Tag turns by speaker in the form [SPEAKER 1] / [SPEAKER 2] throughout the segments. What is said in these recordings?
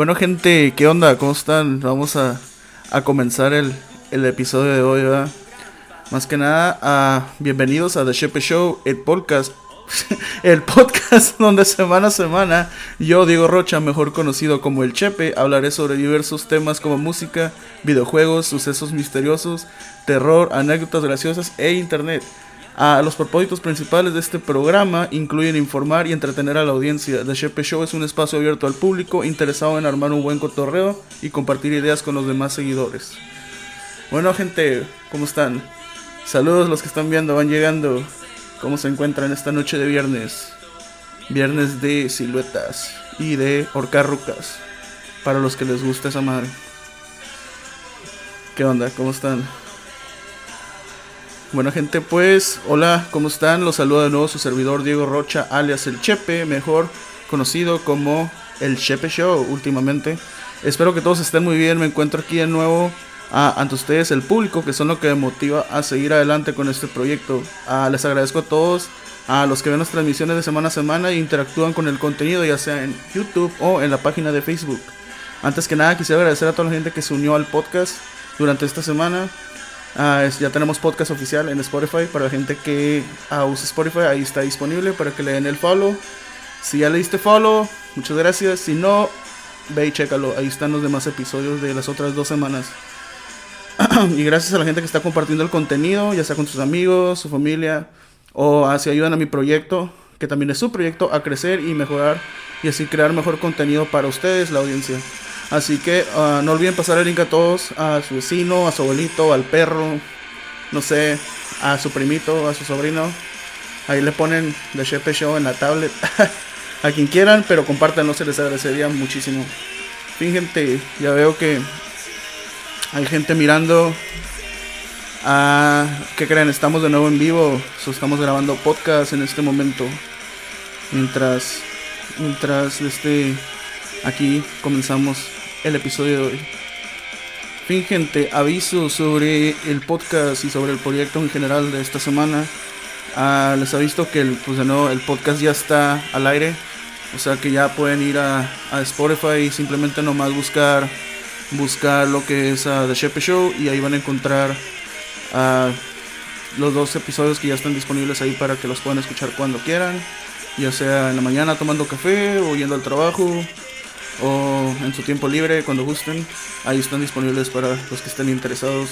[SPEAKER 1] Bueno, gente, ¿qué onda? ¿Cómo están? Vamos a, comenzar el, el, episodio de hoy, ¿verdad? Más que nada, uh, bienvenidos a The Shepe Show, el podcast. el podcast donde semana a semana yo, Diego Rocha, mejor conocido como El Chepe, hablaré sobre diversos temas como música, videojuegos, sucesos misteriosos, terror, anécdotas graciosas e internet. Los propósitos principales de este programa incluyen informar y entretener a la audiencia. The Shepe Show es un espacio abierto al público interesado en armar un buen cotorreo y compartir ideas con los demás seguidores. Bueno, gente, ¿cómo están? Saludos los que están viendo, van llegando. ¿Cómo se encuentran esta noche de viernes? Viernes de siluetas y de horcarrucas. Para los que les gusta esa madre. ¿Qué onda? ¿Cómo están? Bueno gente, pues hola, ¿cómo están? Los saluda de nuevo su servidor Diego Rocha, alias El Chepe, mejor conocido como El Chepe Show últimamente. Espero que todos estén muy bien, me encuentro aquí de nuevo ante ustedes, el público, que son lo que me motiva a seguir adelante con este proyecto. les agradezco a todos, a los que ven las transmisiones de semana a semana e interactúan con el contenido, ya sea en YouTube o en la página de Facebook. Antes que nada, quisiera agradecer a toda la gente que se unió al podcast durante esta semana. Ah, ya tenemos podcast oficial en Spotify para la gente que uh, usa Spotify. Ahí está disponible para que le den el follow. Si ya le diste follow, muchas gracias. Si no, ve y chécalo. Ahí están los demás episodios de las otras dos semanas. y gracias a la gente que está compartiendo el contenido, ya sea con sus amigos, su familia, o así ayudan a mi proyecto, que también es su proyecto, a crecer y mejorar y así crear mejor contenido para ustedes, la audiencia. Así que uh, no olviden pasar el link a todos, a su vecino, a su abuelito, al perro, no sé, a su primito, a su sobrino. Ahí le ponen The Shepe Show en la tablet. a quien quieran, pero compártanlo, se les agradecería muchísimo. Fin, ya veo que hay gente mirando. Ah, ¿Qué creen? Estamos de nuevo en vivo. estamos grabando podcast en este momento. Mientras, mientras este, aquí comenzamos el episodio de hoy. Fin gente, aviso sobre el podcast y sobre el proyecto en general de esta semana. Ah, les visto que el, pues de nuevo, el podcast ya está al aire. O sea que ya pueden ir a, a Spotify y simplemente nomás buscar buscar lo que es uh, The Shepe Show y ahí van a encontrar los dos episodios que ya están disponibles ahí para que los puedan escuchar cuando quieran, ya sea en la mañana tomando café o yendo al trabajo o en su tiempo libre cuando gusten. Ahí están disponibles para los que estén interesados.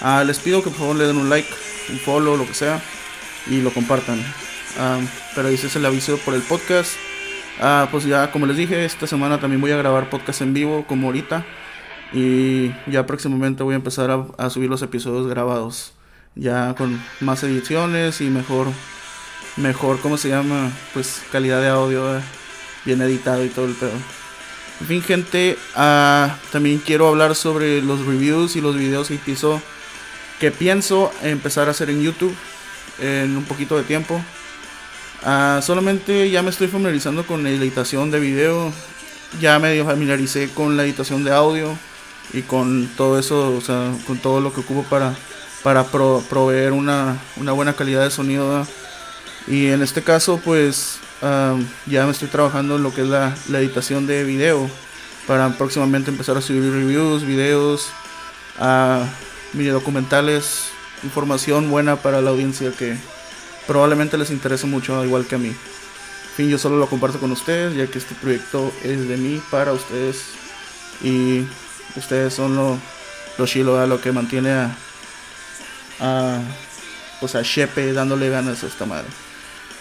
[SPEAKER 1] Ah, les pido que por favor le den un like, un follow, lo que sea, y lo compartan. Ah, pero ese es el aviso por el podcast. Ah, pues ya, como les dije, esta semana también voy a grabar podcast en vivo, como ahorita. Y ya próximamente voy a empezar a, a subir los episodios grabados. Ya con más ediciones y mejor, mejor, ¿cómo se llama? Pues calidad de audio, eh, bien editado y todo el pedo. En fin, gente, uh, también quiero hablar sobre los reviews y los videos que pienso, que pienso empezar a hacer en YouTube en un poquito de tiempo. Uh, solamente ya me estoy familiarizando con la editación de video, ya medio familiaricé con la editación de audio y con todo eso, o sea, con todo lo que ocupo para, para proveer una, una, buena calidad de sonido. Y en este caso, pues ya me estoy trabajando en lo que es la, la, editación de video para próximamente empezar a subir reviews, videos, uh, mini documentales, información buena para la audiencia que probablemente les interese mucho, igual que a mí. En fin, yo solo lo comparto con ustedes, ya que este proyecto es de mí para ustedes. Y Ustedes son los lo chilo, lo que mantiene a, a, pues a Shepe dándole ganas a esta madre.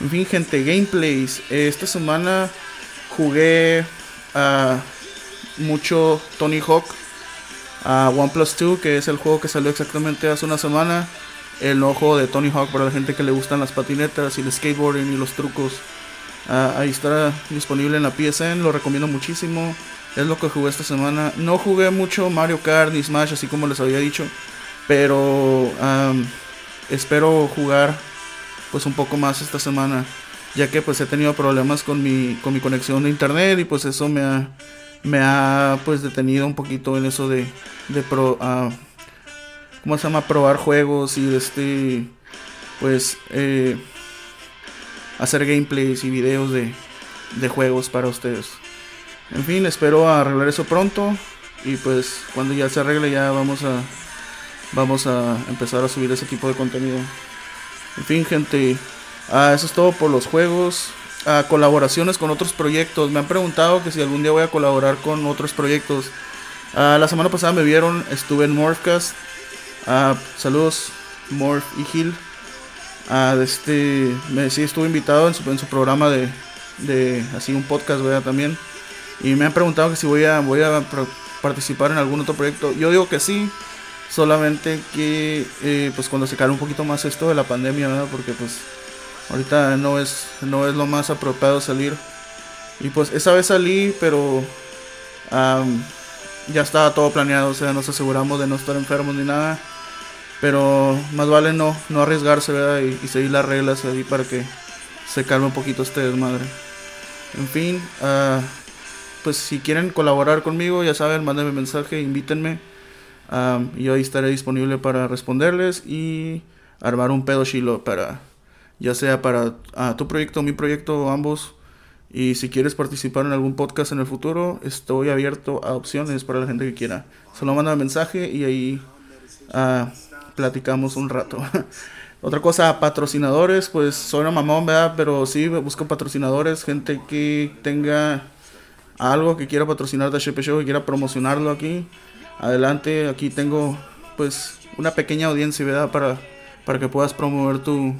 [SPEAKER 1] En fin, gente, gameplays. Esta semana jugué a mucho Tony Hawk a OnePlus 2, que es el juego que salió exactamente hace una semana. El ojo de Tony Hawk para la gente que le gustan las patinetas y el skateboarding y los trucos. Ah, ahí está disponible en la PSN, lo recomiendo muchísimo. Es lo que jugué esta semana. No jugué mucho Mario Kart ni Smash, así como les había dicho. Pero espero jugar pues un poco más esta semana. Ya que pues he tenido problemas con mi, con mi conexión de internet. Y pues eso me ha, me ha pues detenido un poquito en eso de, de pro, uh, ¿cómo se llama? Probar juegos y este pues eh, hacer gameplays y videos de, de juegos para ustedes. En fin, espero arreglar eso pronto. Y pues cuando ya se arregle ya vamos a vamos a empezar a subir ese tipo de contenido. En fin, gente, ah, eso es todo por los juegos. Ah, colaboraciones con otros proyectos. Me han preguntado que si algún día voy a colaborar con otros proyectos. Ah, la semana pasada me vieron, estuve en Morphcast. saludos, Morph y Gil. este, me, sí, estuve invitado en su, programa de, de así un podcast, también. Y me han preguntado que si voy a, voy a participar en algún otro proyecto. Yo digo que sí, solamente que eh, pues cuando se calme un poquito más esto de la pandemia, ¿verdad? Porque pues ahorita no es, no es lo más apropiado salir. Y pues esa vez salí, pero ya estaba todo planeado, o sea, nos aseguramos de no estar enfermos ni nada. Pero más vale no, no arriesgarse, ¿verdad? Y, seguir las reglas ahí para que se calme un poquito este desmadre. En fin, uh, pues si quieren colaborar conmigo, ya saben, mándenme mensaje, invítenme. Y yo ahí estaré disponible para responderles y armar un pedo chilo para, ya sea para tu proyecto, mi proyecto, ambos. Y si quieres participar en algún podcast en el futuro, estoy abierto a opciones para la gente que quiera. Solo manda mensaje y ahí uh, platicamos un rato. Otra cosa, patrocinadores, pues soy una mamón, ¿verdad? Pero sí, busco patrocinadores, gente que tenga algo que quiera patrocinar de HP Show, que quiera promocionarlo aquí, adelante. Aquí tengo pues una pequeña audiencia, ¿verdad? Para, para que puedas promover tu,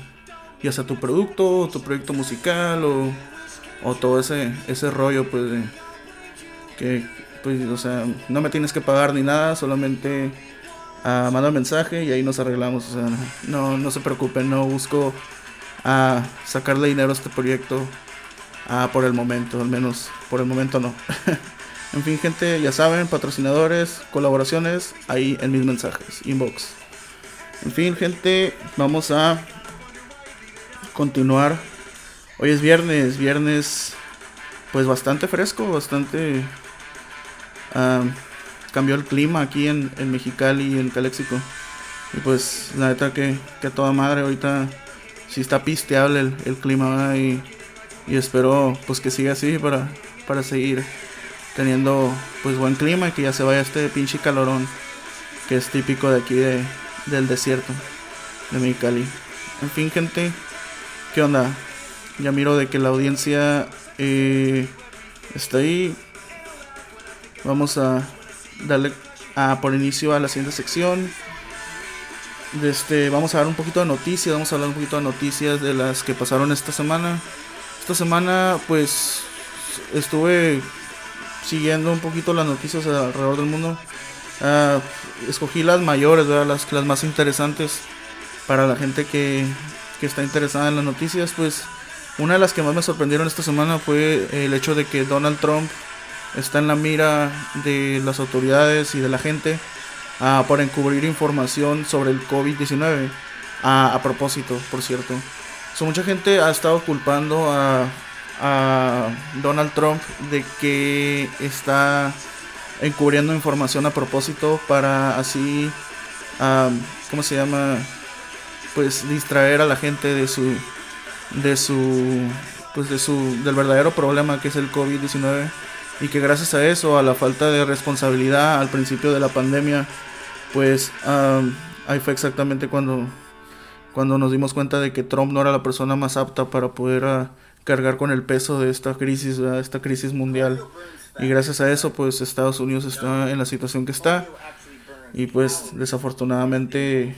[SPEAKER 1] ya sea tu producto, tu proyecto musical o, o todo ese, ese rollo, pues, que, pues, o sea, no me tienes que pagar ni nada, solamente uh, manda mensaje y ahí nos arreglamos, o sea, no, no se preocupen, no busco a sacarle dinero a este proyecto Ah, por el momento, al menos por el momento no. en fin, gente, ya saben, patrocinadores, colaboraciones, ahí en mis mensajes, inbox. En fin, gente, vamos a continuar. Hoy es viernes, viernes pues bastante fresco, bastante... cambió el clima aquí en, en Mexicali y en Calexico. Y pues la neta que, que toda madre ahorita sí está pisteable el, el clima y y espero pues que siga así para, para seguir teniendo pues buen clima y que ya se vaya este pinche calorón que es típico de aquí de, del desierto de Mexicali. En fin, gente, ¿qué onda? Ya miro de que la audiencia eh, está ahí. Vamos a darle a por inicio a la siguiente sección. Este, vamos a dar un poquito de noticias, vamos a hablar un poquito de noticias de las que pasaron esta semana. Esta semana pues estuve siguiendo un poquito las noticias alrededor del mundo. Ah, escogí las mayores, Las, las más interesantes para la gente que, que está interesada en las noticias. Pues una de las que más me sorprendieron esta semana fue el hecho de que Donald Trump está en la mira de las autoridades y de la gente uh, para encubrir información sobre el COVID-19. Ah, a propósito, por cierto mucha gente ha estado culpando a, Donald Trump de que está encubriendo información a propósito para así, ¿cómo se llama? Pues distraer a la gente de su, de su, pues de su, del verdadero problema que es el COVID-19 y que gracias a eso, a la falta de responsabilidad al principio de la pandemia, pues ahí fue exactamente cuando cuando nos dimos cuenta de que Trump no era la persona más apta para poder ah, cargar con el peso de esta crisis, esta crisis mundial. Y gracias a eso, pues Estados Unidos está en la situación que está. Y pues desafortunadamente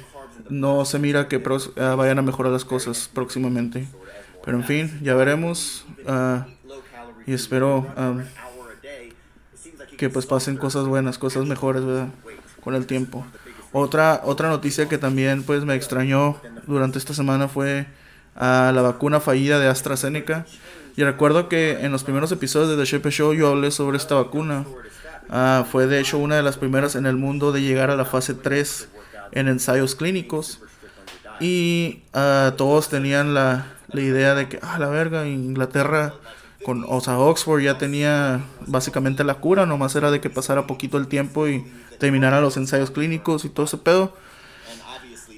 [SPEAKER 1] no se mira que ah, vayan a mejorar las cosas próximamente. Pero en fin, ya veremos. Ah, y espero que pues pasen cosas buenas, cosas mejores, ¿verdad? Con el tiempo. Otra, otra noticia que también pues me extrañó durante esta semana fue a la vacuna fallida de AstraZeneca. Y recuerdo que en los primeros episodios de The Shape Show yo hablé sobre esta vacuna. Ah, fue de hecho una de las primeras en el mundo de llegar a la fase 3 en ensayos clínicos. Y uh, todos tenían la, la, idea de que, ah, la verga, Inglaterra, con, o sea, Oxford ya tenía básicamente la cura, nomás era de que pasara poquito el tiempo y terminara los ensayos clínicos y todo ese pedo.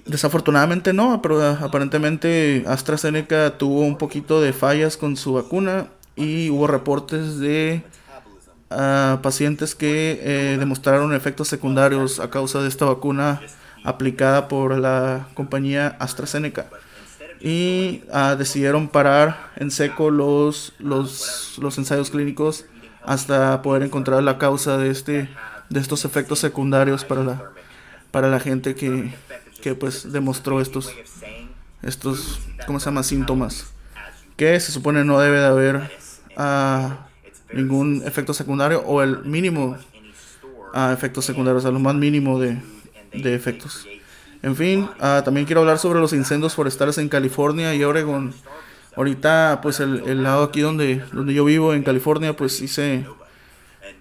[SPEAKER 1] Desafortunadamente no, pero aparentemente AstraZeneca tuvo un poquito de fallas con su vacuna y hubo reportes de a pacientes que eh, demostraron efectos secundarios a causa de esta vacuna aplicada por la compañía AstraZeneca. Y ah, decidieron parar en seco los, los, los ensayos clínicos hasta poder encontrar la causa de este de estos efectos secundarios para la para la gente que, que pues demostró estos estos cómo se llama síntomas que se supone no debe de haber uh, ningún efecto secundario o el mínimo uh, efectos secundarios, o sea, lo más mínimo de, de efectos. En fin, uh, también quiero hablar sobre los incendios forestales en California y Oregon. Ahorita, pues el, el, lado aquí donde, donde yo vivo, en California, pues sí se,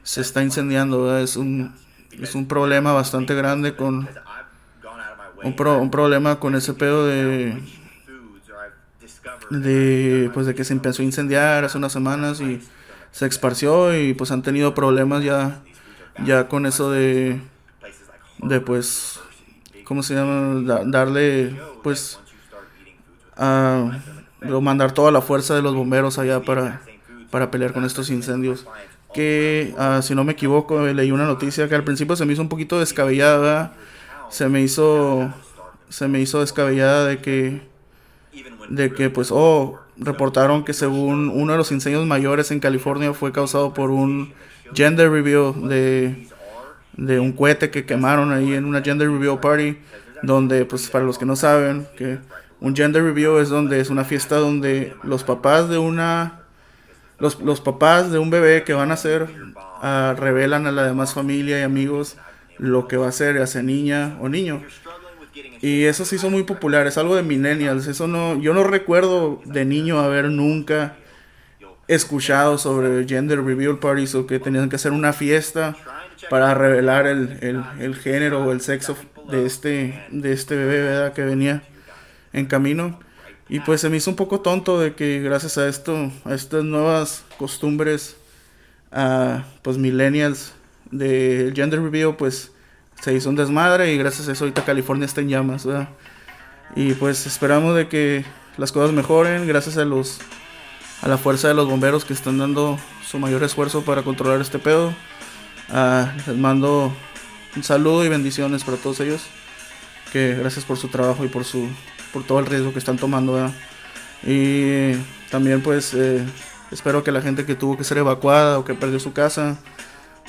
[SPEAKER 1] se está incendiando. Es un, es un problema bastante grande con... Un, pro, un problema con ese pedo de, de pues de que se empezó a incendiar hace unas semanas y se esparció y pues han tenido problemas ya ya con eso de de pues cómo se llama darle pues a mandar toda la fuerza de los bomberos allá para para pelear con estos incendios. Que uh, si no me equivoco leí una noticia que al principio se me hizo un poquito descabellada se me hizo se me hizo descabellada de que de que pues, oh, reportaron que según uno de los incendios mayores en California fue causado por un gender reveal de, de un cohete que quemaron ahí en una gender reveal party, donde pues para los que no saben, que un gender reveal es donde es una fiesta donde los papás de una los, los papás de un bebé que van a ser uh, revelan a la demás familia y amigos lo que va a ser, sea niña o niño. Y eso se hizo muy popular, es algo de millennials. Eso no, yo no recuerdo de niño haber nunca escuchado sobre gender reveal parties o que tenían que hacer una fiesta para revelar el, el, género o el sexo de este, de este bebé que venía en camino. Y pues se me hizo un poco tonto de que gracias a esto, a estas nuevas costumbres, a pues millennials de gender reveal, pues se hizo un desmadre y gracias a eso ahorita California está en llamas, Y pues esperamos de que las cosas mejoren gracias a los a la fuerza de los bomberos que están dando su mayor esfuerzo para controlar este pedo. Ah, les mando un saludo y bendiciones para todos ellos. Que gracias por su trabajo y por su por todo el riesgo que están tomando. Y también pues eh, espero que la gente que tuvo que ser evacuada o que perdió su casa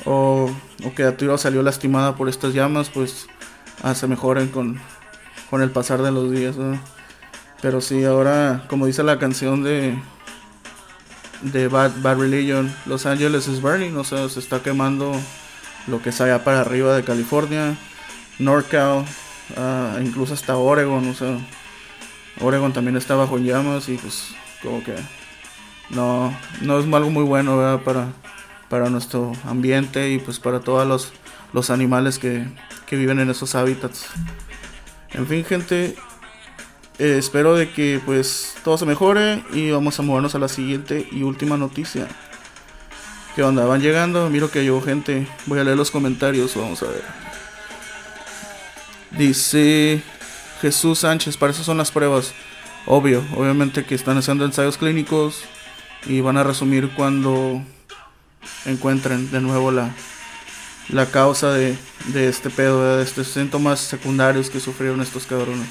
[SPEAKER 1] o, o que tiro salió lastimada por estas llamas, pues ah, se mejoren con, con el pasar de los días. Pero sí, ahora, como dice la canción de, de Bad, Bad Religion, Los Angeles is burning, o sea, se está quemando lo que es allá para arriba de California, NorCal, uh, incluso hasta Oregon, o sea, Oregon también está bajo llamas y pues como que no, no es algo muy bueno ¿verdad? para para nuestro ambiente y pues para todos los, los animales que, que, viven en esos hábitats. En fin, gente, eh, espero de que pues todo se mejore y vamos a movernos a la siguiente y última noticia. ¿Qué onda? ¿Van llegando? Miro que llegó gente. Voy a leer los comentarios, vamos a ver. Dice Jesús Sánchez, para eso son las pruebas. Obvio, obviamente que están haciendo ensayos clínicos y van a resumir cuando encuentren de nuevo la, la causa de, de este pedo, de estos síntomas secundarios que sufrieron estos cabrones.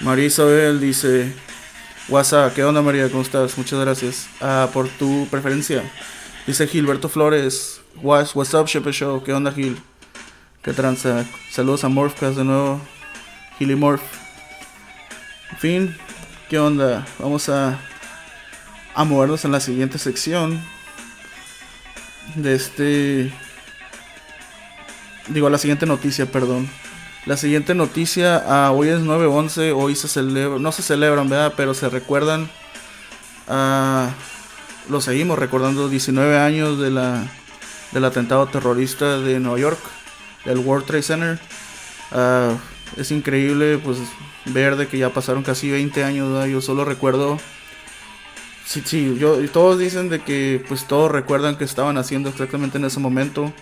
[SPEAKER 1] María Isabel dice, WhatsApp, ¿qué onda María? ¿Cómo estás? Muchas gracias ah, por tu preferencia. Dice Gilberto Flores, What's, what's up Shepe Show? ¿Qué onda Gil? ¿Qué tranza? Saludos a Morphcast de nuevo. Gil Morph. En fin, ¿qué onda? Vamos a, a movernos en la siguiente sección de este... Digo, la siguiente noticia, perdón. La siguiente noticia, ah, hoy es 9-11, hoy se celebra, no se celebran, ¿verdad? Pero se recuerdan, ah, lo seguimos recordando, 19 años de la, del atentado terrorista de Nueva York, del World Trade Center. Ah, es increíble, pues, ver de que ya pasaron casi 20 años, Yo solo recuerdo Sí, sí, yo, todos dicen de que pues todos recuerdan que estaban haciendo exactamente en ese momento.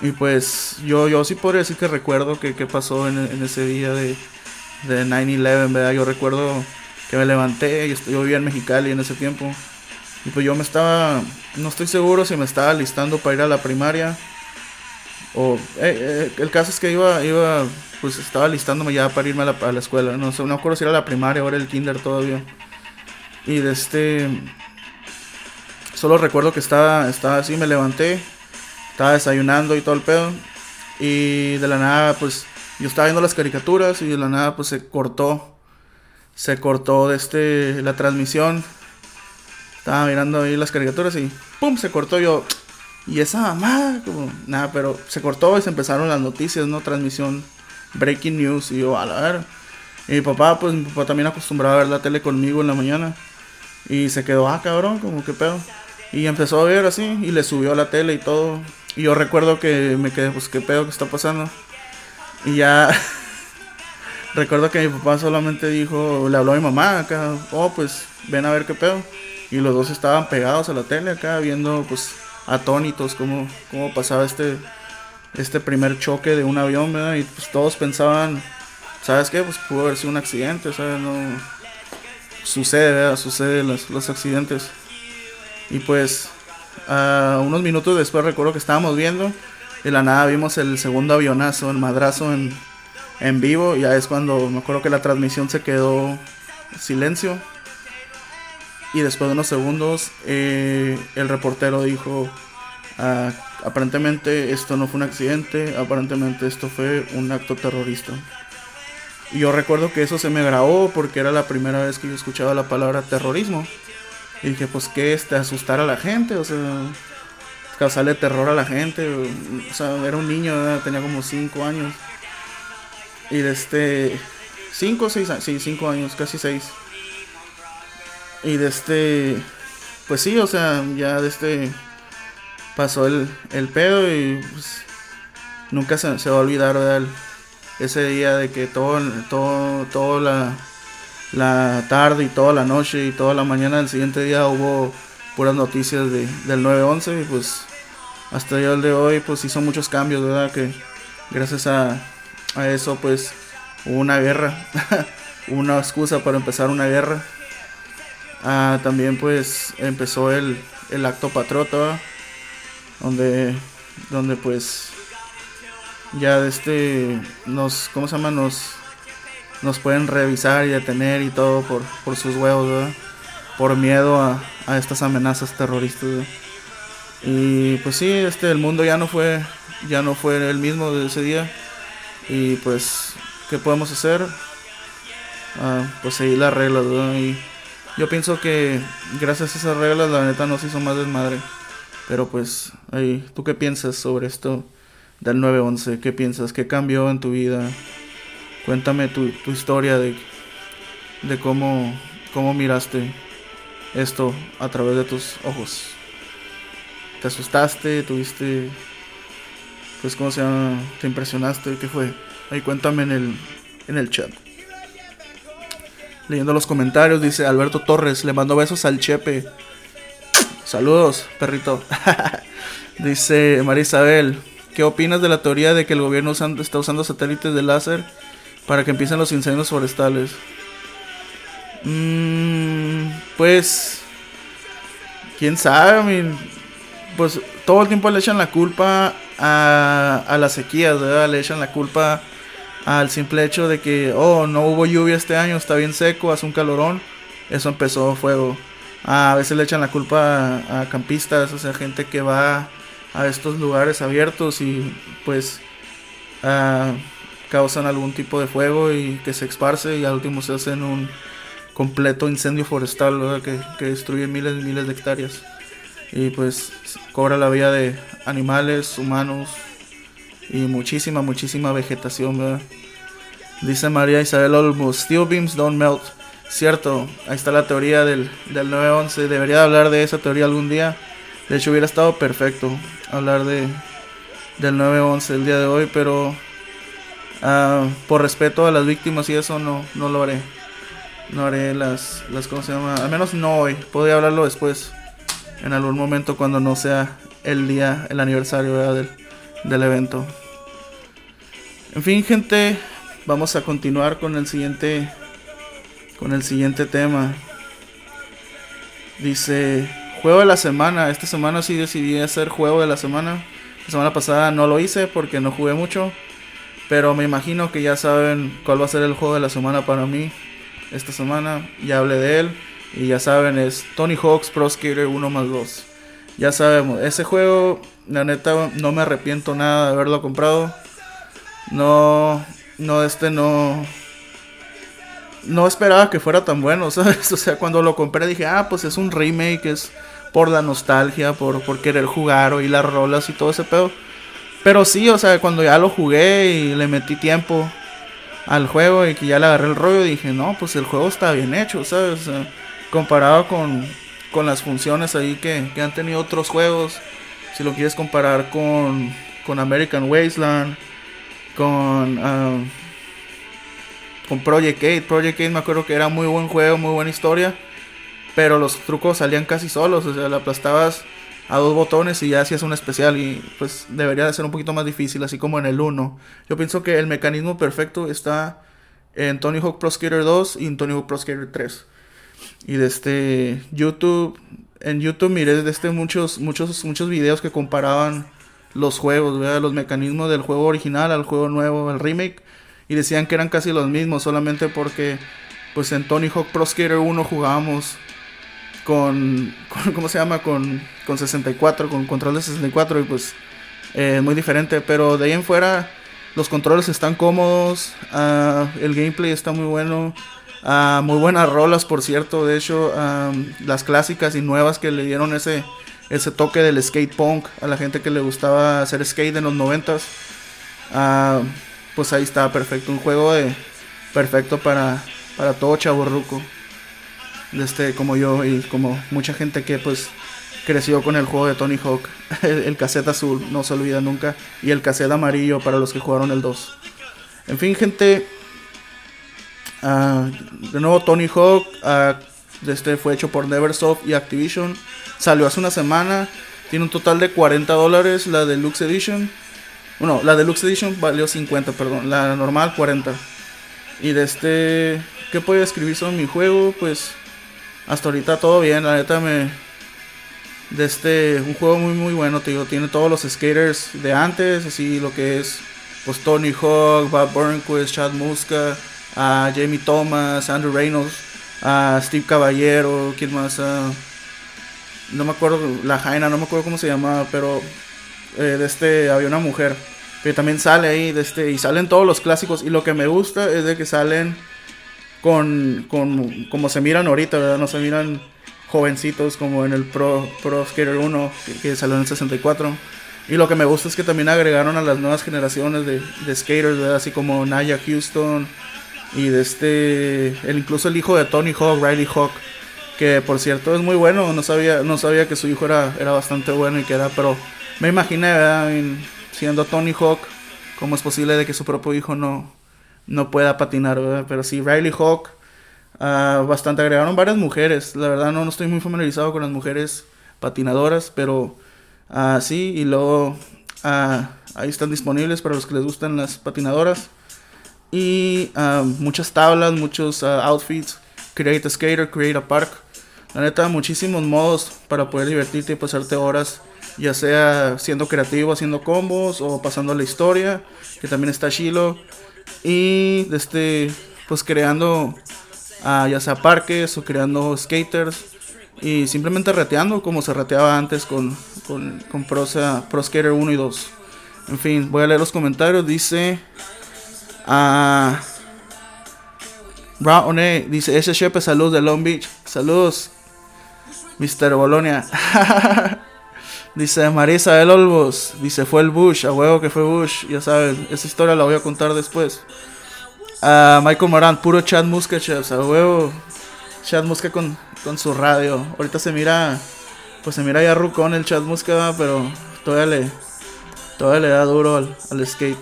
[SPEAKER 1] Y pues yo, yo sí podría decir que recuerdo que, pasó en, ese día de, de 9-11, ¿verdad? Yo recuerdo que me levanté, y yo vivía en Mexicali en ese tiempo. Y pues yo me estaba, no estoy seguro si me estaba listando para ir a la primaria. O eh, eh, el caso es que iba, iba, pues estaba listándome ya para irme a la, a la escuela. No sé, no recuerdo si era la primaria o era el kinder todavía. Y de este, solo recuerdo que estaba, estaba así, me levanté, estaba desayunando y todo el pedo. Y de la nada, pues yo estaba viendo las caricaturas y de la nada, pues se cortó. Se cortó de este, la transmisión. Estaba mirando ahí las caricaturas y ¡pum! Se cortó yo. Y esa mamada, como nada, pero se cortó y se empezaron las noticias, ¿no? Transmisión, breaking news. Y yo, a la ver. Y mi papá, pues mi papá también acostumbraba a ver la tele conmigo en la mañana. Y se quedó, ah, cabrón, como que pedo. Y empezó a ver así y le subió a la tele y todo. Y yo recuerdo que me quedé, pues, ¿qué pedo que está pasando? Y ya. recuerdo que mi papá solamente dijo, le habló a mi mamá acá, oh, pues, ven a ver qué pedo. Y los dos estaban pegados a la tele acá, viendo, pues, atónitos cómo, cómo pasaba este, este primer choque de un avión, ¿verdad? Y pues todos pensaban, ¿sabes qué? Pues pudo haber sido un accidente, ¿sabes? No. Sucede. Sucede los, los accidentes. Y pues unos minutos después recuerdo que estábamos viendo. De la nada vimos el segundo avionazo, el madrazo en, en vivo. Ya es cuando me acuerdo que la transmisión se quedó silencio. Y después de unos segundos eh, el reportero dijo, ah, aparentemente esto no fue un accidente, aparentemente esto fue un acto terrorista. Y yo recuerdo que eso se me grabó porque era la primera vez que yo escuchaba la palabra terrorismo. Y dije, pues, ¿qué es? ¿Te asustar a la gente? O sea, causarle terror a la gente. O sea, era un niño, tenía como 5 años. Y de este. 5 o 6 años, sí, 5 años, casi 6. Y de este. Pues sí, o sea, ya de este. Pasó el, el pedo y pues, nunca se, se va a olvidar, ¿verdad? Ese día de que todo, todo, toda la, la tarde y toda la noche y toda la mañana del siguiente día hubo puras noticias de, del 9-11 y pues hasta el de hoy pues hizo muchos cambios, ¿verdad? Que gracias a, a eso pues hubo una guerra, una excusa para empezar una guerra. Ah, también pues empezó el, el acto patriota, donde, donde pues ya este nos cómo se llama nos nos pueden revisar y detener y todo por, por sus huevos por miedo a, a, estas amenazas terroristas y pues sí este el mundo ya no fue ya no fue el mismo de ese día. Y pues qué podemos hacer ah, pues seguir las reglas y yo pienso que gracias a esas reglas la neta nos hizo más desmadre. Pero pues ahí tú qué piensas sobre esto del 911. ¿Qué piensas? ¿Qué cambió en tu vida? Cuéntame tu, tu historia de, de cómo, cómo miraste esto a través de tus ojos. ¿Te asustaste? ¿Tuviste... Pues cómo se llama? ¿Te impresionaste? ¿Qué fue? Ahí cuéntame en el, en el chat. Leyendo los comentarios, dice Alberto Torres, le mando besos al Chepe. Saludos, perrito. dice María Isabel, ¿Qué opinas de la teoría de que el gobierno está usando satélites de láser para que empiecen los incendios forestales? Mm, pues, quién sabe, pues todo el tiempo le echan la culpa a, a las sequías, ¿verdad? Le echan la culpa al simple hecho de que, oh, no hubo lluvia este año, está bien seco, hace un calorón, eso empezó fuego. a veces le echan la culpa a campistas, o sea, gente que va a estos lugares abiertos y pues uh, causan algún tipo de fuego y que se esparce y al último se hacen un completo incendio forestal Que, que, destruye miles y miles de hectáreas y pues cobra la vida de animales, humanos y muchísima, muchísima vegetación. ¿verdad? Dice María Isabel Olmos, steel beams don't melt. Cierto, ahí está la teoría del, del 911. Debería hablar de esa teoría algún día. De hecho, hubiera estado perfecto hablar de del 9-11 el día de hoy, pero uh, por respeto a las víctimas y eso no, no lo haré. No haré las, las, ¿cómo se llama? Al menos no hoy. Podría hablarlo después, en algún momento cuando no sea el día, el aniversario del, del evento. En fin, gente, vamos a continuar con el siguiente, con el siguiente tema. Dice juego de la semana. Esta semana sí decidí hacer juego de la semana. La semana pasada no lo hice porque no jugué mucho. Pero me imagino que ya saben cuál va a ser el juego de la semana para mí. Esta semana ya hablé de él. Y ya saben, es Tony Hawk's Pro Skater 1 más 2. Ya sabemos, ese juego, la neta, no me arrepiento nada de haberlo comprado. No, no, este no. No esperaba que fuera tan bueno, ¿sabes? O sea, cuando lo compré dije, ah, pues es un remake, es por la nostalgia, por, por querer jugar, oír las rolas y todo ese pedo. Pero sí, o sea, cuando ya lo jugué y le metí tiempo al juego y que ya le agarré el rollo, dije, no, pues el juego está bien hecho, ¿sabes? comparado con, con, las funciones ahí que, que, han tenido otros juegos, si lo quieres comparar con, con American Wasteland, con, con Project 8, Project 8 me acuerdo que era muy buen juego, muy buena historia, pero los trucos salían casi solos, o sea, le aplastabas a dos botones y ya hacías un especial y pues debería de ser un poquito más difícil, así como en el 1. Yo pienso que el mecanismo perfecto está en Tony Hawk Pro Skater 2 y en Tony Hawk Pro Skater 3. Y desde este YouTube, en YouTube miré desde este muchos, muchos, muchos videos que comparaban los juegos, los mecanismos del juego original al juego nuevo, el remake. Y decían que eran casi los mismos, solamente porque pues en Tony Hawk Pro Skater 1 jugábamos con, ¿cómo se llama? Con, con 64, con control de 64 y pues eh, muy diferente. Pero de ahí en fuera los controles están cómodos, uh, el gameplay está muy bueno. Uh, muy buenas rolas, por cierto. De hecho, um, las clásicas y nuevas que le dieron ese, ese toque del skate punk a la gente que le gustaba hacer skate en los noventas. Uh, pues ahí está perfecto. Un juego de, perfecto para, para todo chaborruco este, como yo y como mucha gente que pues creció con el juego de Tony Hawk. El, cassette azul, no se olvida nunca. Y el cassette amarillo para los que jugaron el 2. En fin, gente. Uh, de nuevo Tony Hawk. Uh, este fue hecho por Neversoft y Activision. Salió hace una semana. Tiene un total de 40 dólares la Deluxe Edition. Bueno, la Deluxe Edition valió 50, perdón. La normal 40. Y de este... ¿Qué puedo escribir sobre mi juego? Pues hasta ahorita todo bien, la neta me... De este, un juego muy muy bueno, te tiene todos los skaters de antes, así lo que es pues Tony Hawk, Bob Burnquist, Chad Muska, a Jamie Thomas, Andrew Reynolds, a Steve Caballero, ¿quién más? no me acuerdo, la Jaina, no me acuerdo cómo se llamaba, pero eh, de este había una mujer que también sale ahí, de este, y salen todos los clásicos, y lo que me gusta es de que salen con, con como se miran ahorita, ¿verdad? No se miran jovencitos como en el Pro, Pro Skater 1 que, salió en el 64. Y lo que me gusta es que también agregaron a las nuevas generaciones de, de skaters, ¿verdad? así como Naya Houston y de este, el, incluso el hijo de Tony Hawk, Riley Hawk, que por cierto es muy bueno, no sabía, no sabía que su hijo era, era bastante bueno y que era, pero me imaginé, ¿verdad? siendo Tony Hawk, ¿cómo es posible de que su propio hijo no, no pueda patinar. Pero sí, Riley Hawk, uh, bastante agregaron varias mujeres. La verdad no, no estoy muy familiarizado con las mujeres patinadoras, pero uh, sí, y luego uh, ahí están disponibles para los que les gustan las patinadoras. Y muchas tablas, muchos outfits, Create a Skater, Create a Park. La neta, muchísimos modos para poder divertirte y pasarte horas, ya sea siendo creativo, haciendo combos o pasando la historia, que también está Shiloh. Y este, pues creando uh, ya sea parques o creando skaters y simplemente reteando como se reteaba antes con, con, con Pro, Skater 1 y 2. En fin, voy a leer los comentarios. Dice. Uh, Brown dice: Ese Shepe, saludos de Long Beach. Saludos, Mr. Bolonia. Dice Marisa El Olvos, dice fue el Bush, a huevo que fue Bush, ya saben, esa historia la voy a contar después. Uh, Michael Moran, puro Chad Muska, a huevo. Chad Muska con, con su radio. Ahorita se mira, pues se mira ya rucón el Chad Muska, pero todavía le, todavía le da duro al, al skate.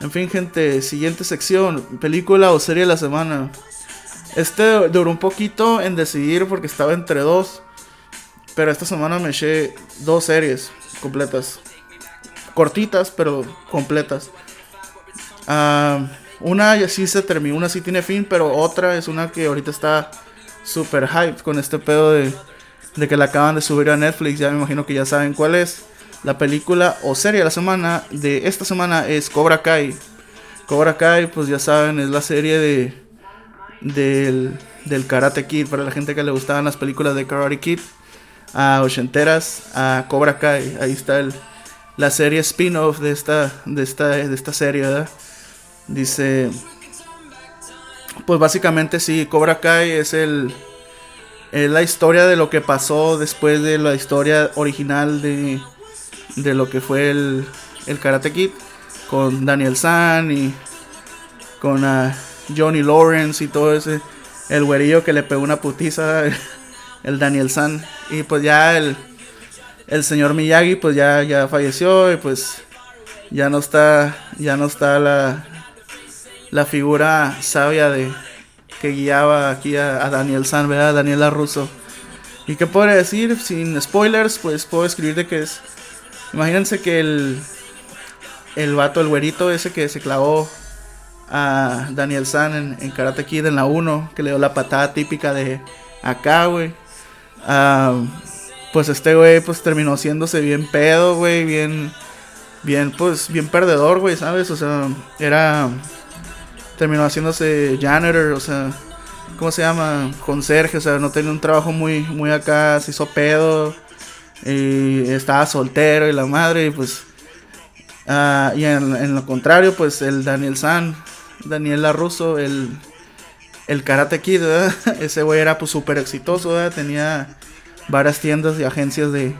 [SPEAKER 1] En fin, gente, siguiente sección, película o serie de la semana. Este duró un poquito en decidir porque estaba entre dos. Pero esta semana me eché dos series completas. Cortitas, pero completas. Uh, una ya sí se terminó, una sí tiene fin, pero otra es una que ahorita está super hype con este pedo de de que la acaban de subir a Netflix. Ya me imagino que ya saben cuál es. La película o serie de la semana de esta semana es Cobra Kai. Cobra Kai, pues ya saben, es la serie de del, del Karate Kid. Para la gente que le gustaban las películas de Karate Kid, a ochenteras, a Cobra Kai. Ahí está el, la serie spin-off de esta, de, esta, de esta serie, ¿verdad? Dice, pues básicamente sí, Cobra Kai es el es la historia de lo que pasó después de la historia original de, de lo que fue el, el Karate Kid con Daniel San y con uh, Johnny Lawrence y todo ese el güerillo que le pegó una putiza el Daniel San y pues ya el el señor Miyagi pues ya ya falleció y pues ya no está ya no está la la figura sabia de que guiaba aquí a, Daniel San, ¿verdad? Daniela Russo. ¿Y qué puedo decir? Sin spoilers, pues puedo escribir de que es. Imagínense que el. El vato, el güerito ese que se clavó a Daniel San en, Karate Kid en la 1, que le dio la patada típica de acá, güey. Pues este güey, pues terminó haciéndose bien pedo, güey, bien. Bien, pues, bien perdedor, güey, ¿sabes? O sea, era terminó haciéndose janitor, o sea, ¿cómo se llama? Conserje, o sea, no tenía un trabajo muy, muy acá, se hizo pedo, y estaba soltero y la madre, y pues, uh, y en, lo contrario, pues el Daniel San, Daniel Russo, el, el Karate Kid, ¿verdad? ese güey era pues súper exitoso, tenía varias tiendas y agencias de,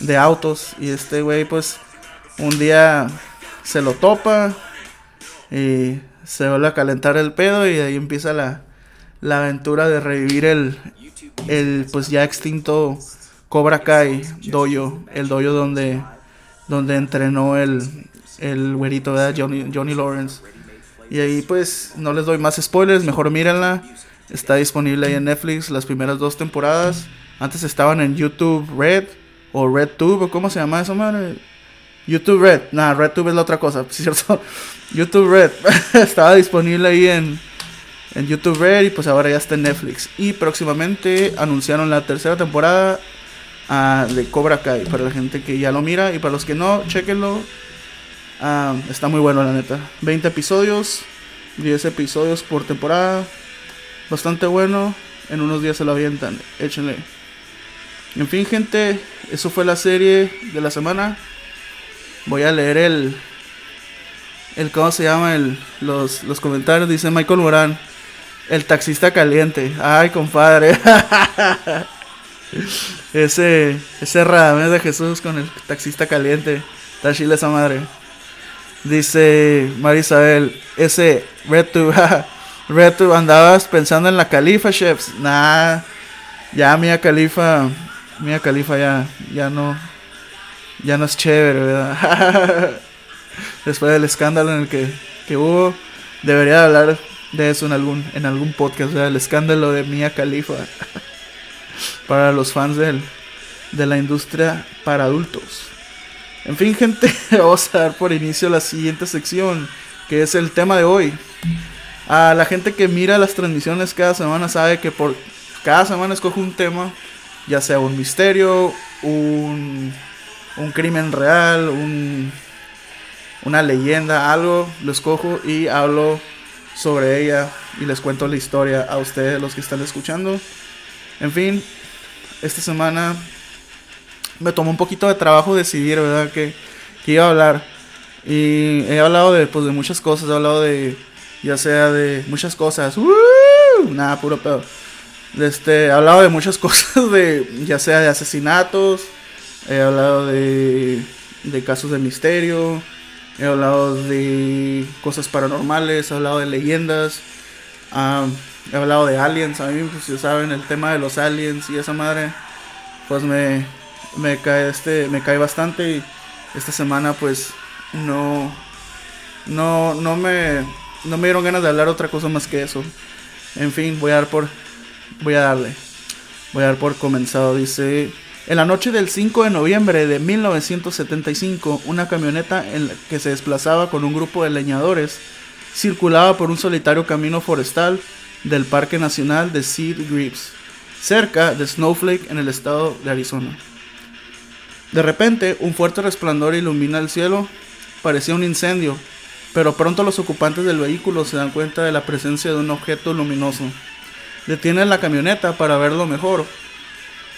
[SPEAKER 1] de autos, y este güey pues un día se lo topa, y se vuelve a calentar el pedo y ahí empieza la, la aventura de revivir el, el pues ya extinto Cobra Kai dojo, el dojo donde, donde entrenó el, el güerito, ¿verdad? Johnny, Johnny Lawrence. Y ahí pues no les doy más spoilers, mejor mírenla. Está disponible ahí en Netflix las primeras dos temporadas. Antes estaban en YouTube Red o RedTube, cómo se llama eso, madre. YouTube Red, nah, RedTube es la otra cosa, ¿cierto? YouTube Red estaba disponible ahí en, en YouTube Red y pues ahora ya está en Netflix. Y próximamente anunciaron la tercera temporada uh, de Cobra Kai para la gente que ya lo mira y para los que no, chequenlo. Uh, está muy bueno la neta. 20 episodios, 10 episodios por temporada. Bastante bueno. En unos días se lo avientan. Échenle. En fin, gente, eso fue la serie de la semana. Voy a leer el. el ¿Cómo se llama? El, los, los comentarios. Dice Michael Morán. El taxista caliente. Ay, compadre. ese. Ese radamés de Jesús con el taxista caliente. Está esa madre. Dice Marisabel. Ese. RedTube. RedTube. Andabas pensando en la califa, chefs. Nah. Ya, Mía Califa. Mía Califa ya. Ya no ya no es chévere, ¿verdad? Después del escándalo en el que, que hubo, debería hablar de eso en algún, en algún podcast. El escándalo de Mia Khalifa. para los fans del, de la industria para adultos. En fin, gente, vamos a dar por inicio la siguiente sección, que es el tema de hoy. A la gente que mira las transmisiones cada semana sabe que por cada semana escojo un tema, ya sea un misterio, un un crimen real, un, una leyenda, algo, lo escojo y hablo sobre ella y les cuento la historia a ustedes, los que están escuchando. En fin, esta semana me tomó un poquito de trabajo decidir, ¿verdad? Que, que iba a hablar. Y he hablado de, pues, de muchas cosas, he hablado de, ya sea de muchas cosas. Nada, puro pedo. Este, he hablado de muchas cosas, de, ya sea de asesinatos, He hablado de, de casos de misterio, he hablado de cosas paranormales, he hablado de leyendas, he hablado de aliens. A mí, pues ya saben, el tema de los aliens y esa madre, pues me, me cae este, me cae bastante y esta semana pues no, no, no me, no me dieron ganas de hablar otra cosa más que eso. En fin, voy a dar por, voy a darle, voy a dar por comenzado. Dice en la noche del 5 de noviembre de 1975, una camioneta en la que se desplazaba con un grupo de leñadores circulaba por un solitario camino forestal del Parque Nacional de Sea Grapes, cerca de Snowflake en el estado de Arizona. De repente, un fuerte resplandor ilumina el cielo, parecía un incendio, pero pronto los ocupantes del vehículo se dan cuenta de la presencia de un objeto luminoso. Detienen la camioneta para verlo mejor,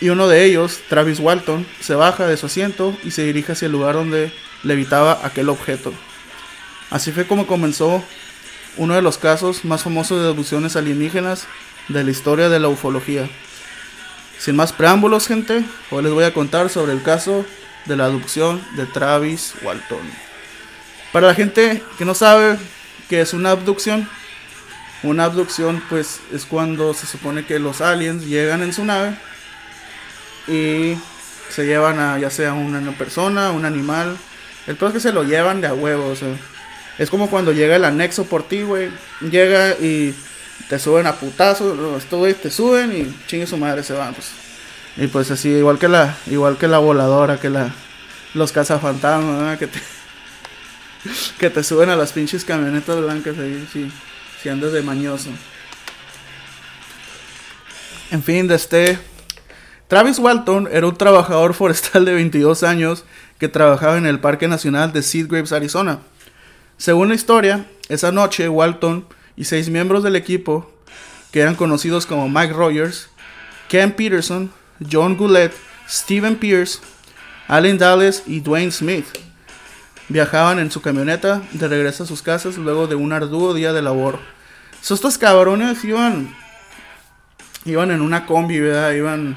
[SPEAKER 1] y uno de ellos, Travis Walton, se baja de su asiento y se dirige hacia el lugar donde levitaba aquel objeto. Así fue como comenzó uno de los casos más famosos de abducciones alienígenas de la historia de la ufología. Sin más preámbulos, gente, hoy les voy a contar sobre el caso de la abducción de Travis Walton. Para la gente que no sabe qué es una abducción, una abducción pues es cuando se supone que los aliens llegan en su nave y se llevan a ya sea una persona, un animal. El peor es que se lo llevan de a huevo, o sea, es como cuando llega el anexo por ti, güey. Llega y te suben a putazos, esto, güey, te suben y chingue su madre se van, pues. Y pues así, igual que la, igual que la voladora, que la, los cazafantasmas, que te, que te suben a las pinches camionetas blancas ahí, si, si andas de mañoso. En fin, de este, Travis Walton era un trabajador forestal de 22 años que trabajaba en el Parque Nacional de Seagraves, Arizona. Según la historia, esa noche Walton y seis miembros del equipo, que eran conocidos como Mike Rogers, Ken Peterson, John Goulet, Steven Pierce, Allen Dallas y Dwayne Smith, viajaban en su camioneta de regreso a sus casas luego de un arduo día de labor. estos cabrones iban, iban en una combi, ¿verdad? Iban,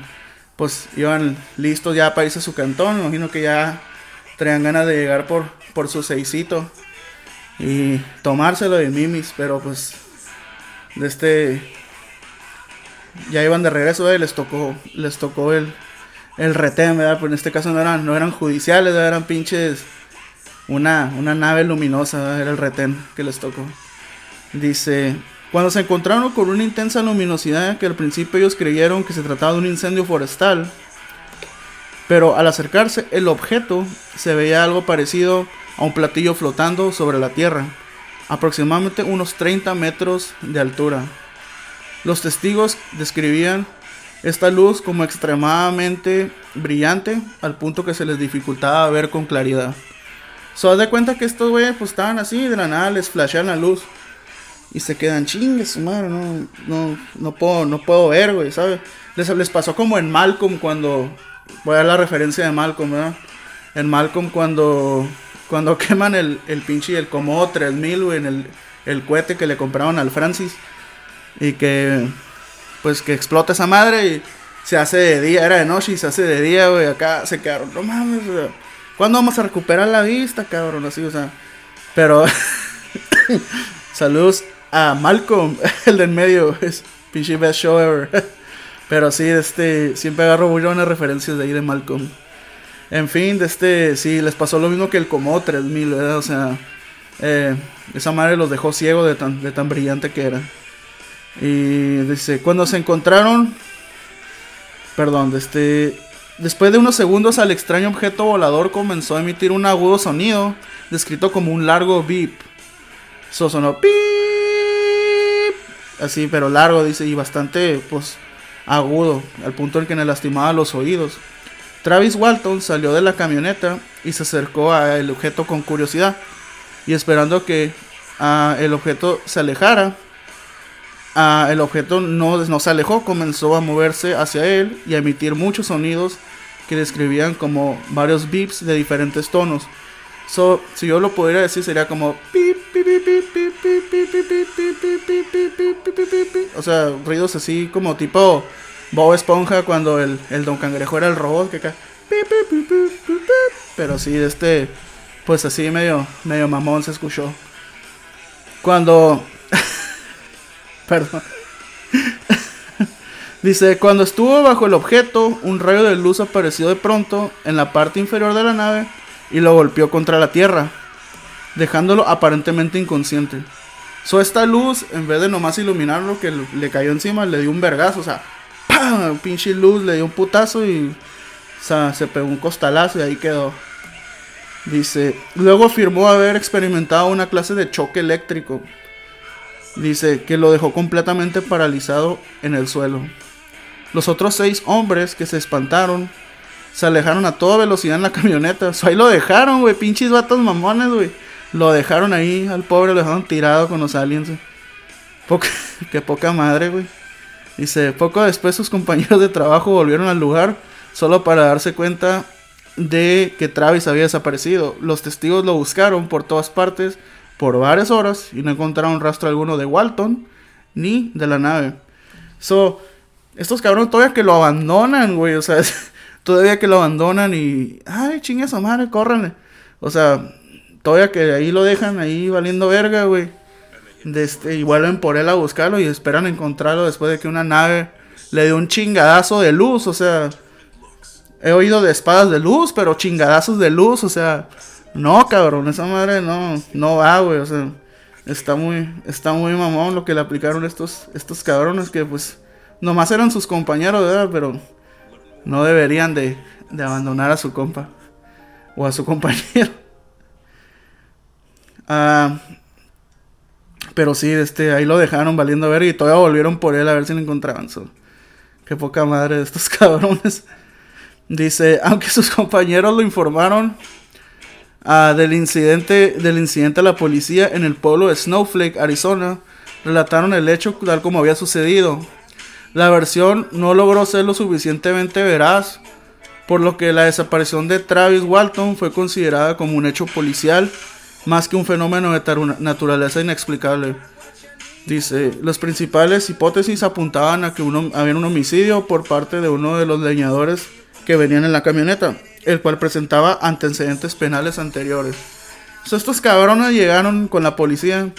[SPEAKER 1] pues, iban listos ya para irse a su cantón. Imagino que ya traían ganas de llegar por, por su seisito y tomárselo de mimis, pero pues de este ya iban de regreso y les tocó les tocó el el retén, ¿verdad? Pero en este caso no eran no eran judiciales, eran pinches una una nave luminosa, era el retén que les tocó. Dice, cuando se encontraron con una intensa luminosidad que al principio ellos creyeron que se trataba de un incendio forestal, pero al acercarse el objeto se veía algo parecido a un platillo flotando sobre la tierra, aproximadamente unos 30 metros de altura. Los testigos describían esta luz como extremadamente brillante al punto que se les dificultaba ver con claridad. So, de cuenta que estos güeyes pues estaban así, de la nada les flashean la luz. Y se quedan chingues, madre, no, no, no puedo, no puedo ver, güey, ¿sabes? Les, les pasó como en Malcolm cuando, voy a dar la referencia de Malcolm, ¿verdad? En Malcolm cuando cuando queman el, el pinche, el como 3000, güey, en el, el cohete que le compraron al Francis. Y que, pues que explota esa madre y se hace de día, era de noche y se hace de día, güey. Acá se quedaron, no mames, güey. ¿Cuándo vamos a recuperar la vista, cabrón? Así, o sea. Pero, saludos a Malcolm, el de en medio, es pinche best show ever. Pero sí, este, siempre agarro buenas referencias de ahí de Malcolm. En fin, de este, sí, les pasó lo mismo que el Como 3000, ¿verdad? O sea, eh, esa madre los dejó ciego de tan, de tan brillante que era. Y dice, cuando se encontraron, perdón, este, después de unos segundos al extraño objeto volador comenzó a emitir un agudo sonido, descrito como un largo beep. Eso sonó beep, así, pero largo, dice, y bastante, pues, agudo, al punto en que le lastimaba los oídos. Travis Walton salió de la camioneta y se acercó al objeto con curiosidad y esperando que uh, el objeto se alejara. Uh, el objeto no, no se alejó, comenzó a moverse hacia él y a emitir muchos sonidos que describían como varios beeps de diferentes tonos. So, si yo lo pudiera decir sería como o sea, ruidos así como tipo Bob Esponja cuando el, el Don Cangrejo era el robot que acá. Pero sí, este, pues así medio, medio mamón se escuchó. Cuando... Perdón. Dice, cuando estuvo bajo el objeto, un rayo de luz apareció de pronto en la parte inferior de la nave y lo golpeó contra la tierra, dejándolo aparentemente inconsciente. So esta luz, en vez de nomás iluminarlo que le cayó encima, le dio un vergazo, o sea, Un pinche luz, le dio un putazo y se pegó un costalazo y ahí quedó. Dice, luego afirmó haber experimentado una clase de choque eléctrico. Dice que lo dejó completamente paralizado en el suelo. Los otros seis hombres que se espantaron se alejaron a toda velocidad en la camioneta. Ahí lo dejaron, güey. Pinches vatos mamones, güey. Lo dejaron ahí al pobre, lo dejaron tirado con los aliens. Poca, qué poca madre, güey. Dice, poco después sus compañeros de trabajo volvieron al lugar solo para darse cuenta de que Travis había desaparecido. Los testigos lo buscaron por todas partes por varias horas y no encontraron rastro alguno de Walton ni de la nave. So, estos cabrones todavía que lo abandonan, güey, o sea, todavía que lo abandonan y, ay, chingue esa madre, córranle. O sea, todavía que ahí lo dejan ahí valiendo verga, güey. Este, y vuelven por él a buscarlo y esperan encontrarlo después de que una nave le dio un chingadazo de luz, o sea, he oído de espadas de luz, pero chingadazos de luz, o sea, no, cabrón, esa madre no, no va, güey, o sea, está muy, está muy mamón lo que le aplicaron estos, estos cabrones que pues nomás eran sus compañeros, ¿verdad? Pero no deberían de, de abandonar a su compa o a su compañero. Ah, pero sí, este, ahí lo dejaron valiendo ver y todavía volvieron por él a ver si lo encontraban. So. Qué poca madre de estos cabrones. Dice, aunque sus compañeros lo informaron uh, del incidente del incidente a la policía en el pueblo de Snowflake, Arizona, relataron el hecho tal como había sucedido. La versión no logró ser lo suficientemente veraz, por lo que la desaparición de Travis Walton fue considerada como un hecho policial más que un fenómeno de naturaleza inexplicable. Dice, las principales hipótesis apuntaban a que había un homicidio por parte de uno de los leñadores que venían en la camioneta, el cual presentaba antecedentes penales anteriores. estos cabrones llegaron con la policía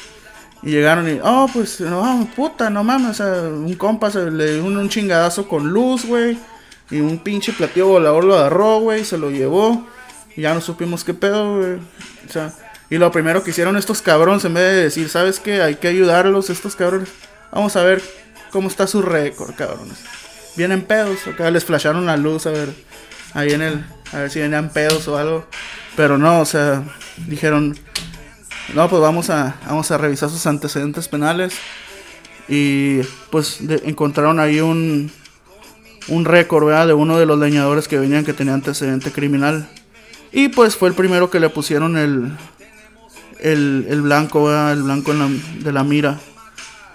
[SPEAKER 1] y llegaron y, oh, pues, no, puta, no mames, un compa se le dio un, chingadazo con luz, güey, y un pinche platillo volador lo agarró, güey, se lo llevó, y ya no supimos qué pedo, güey. O sea, y lo primero que hicieron estos cabrones, en vez de decir, ¿sabes qué? Hay que ayudarlos, estos cabrones. Vamos a ver cómo está su récord, cabrones. Vienen pedos, acá les flasharon la luz, a ver, ahí en el, a ver si venían pedos o algo. Pero no, o sea, dijeron, no, pues vamos a, vamos a revisar sus antecedentes penales. Y pues encontraron ahí un, un récord, ¿verdad? De uno de los leñadores que venían que tenía antecedente criminal. Y pues fue el primero que le pusieron el, el, el blanco, el blanco de la mira.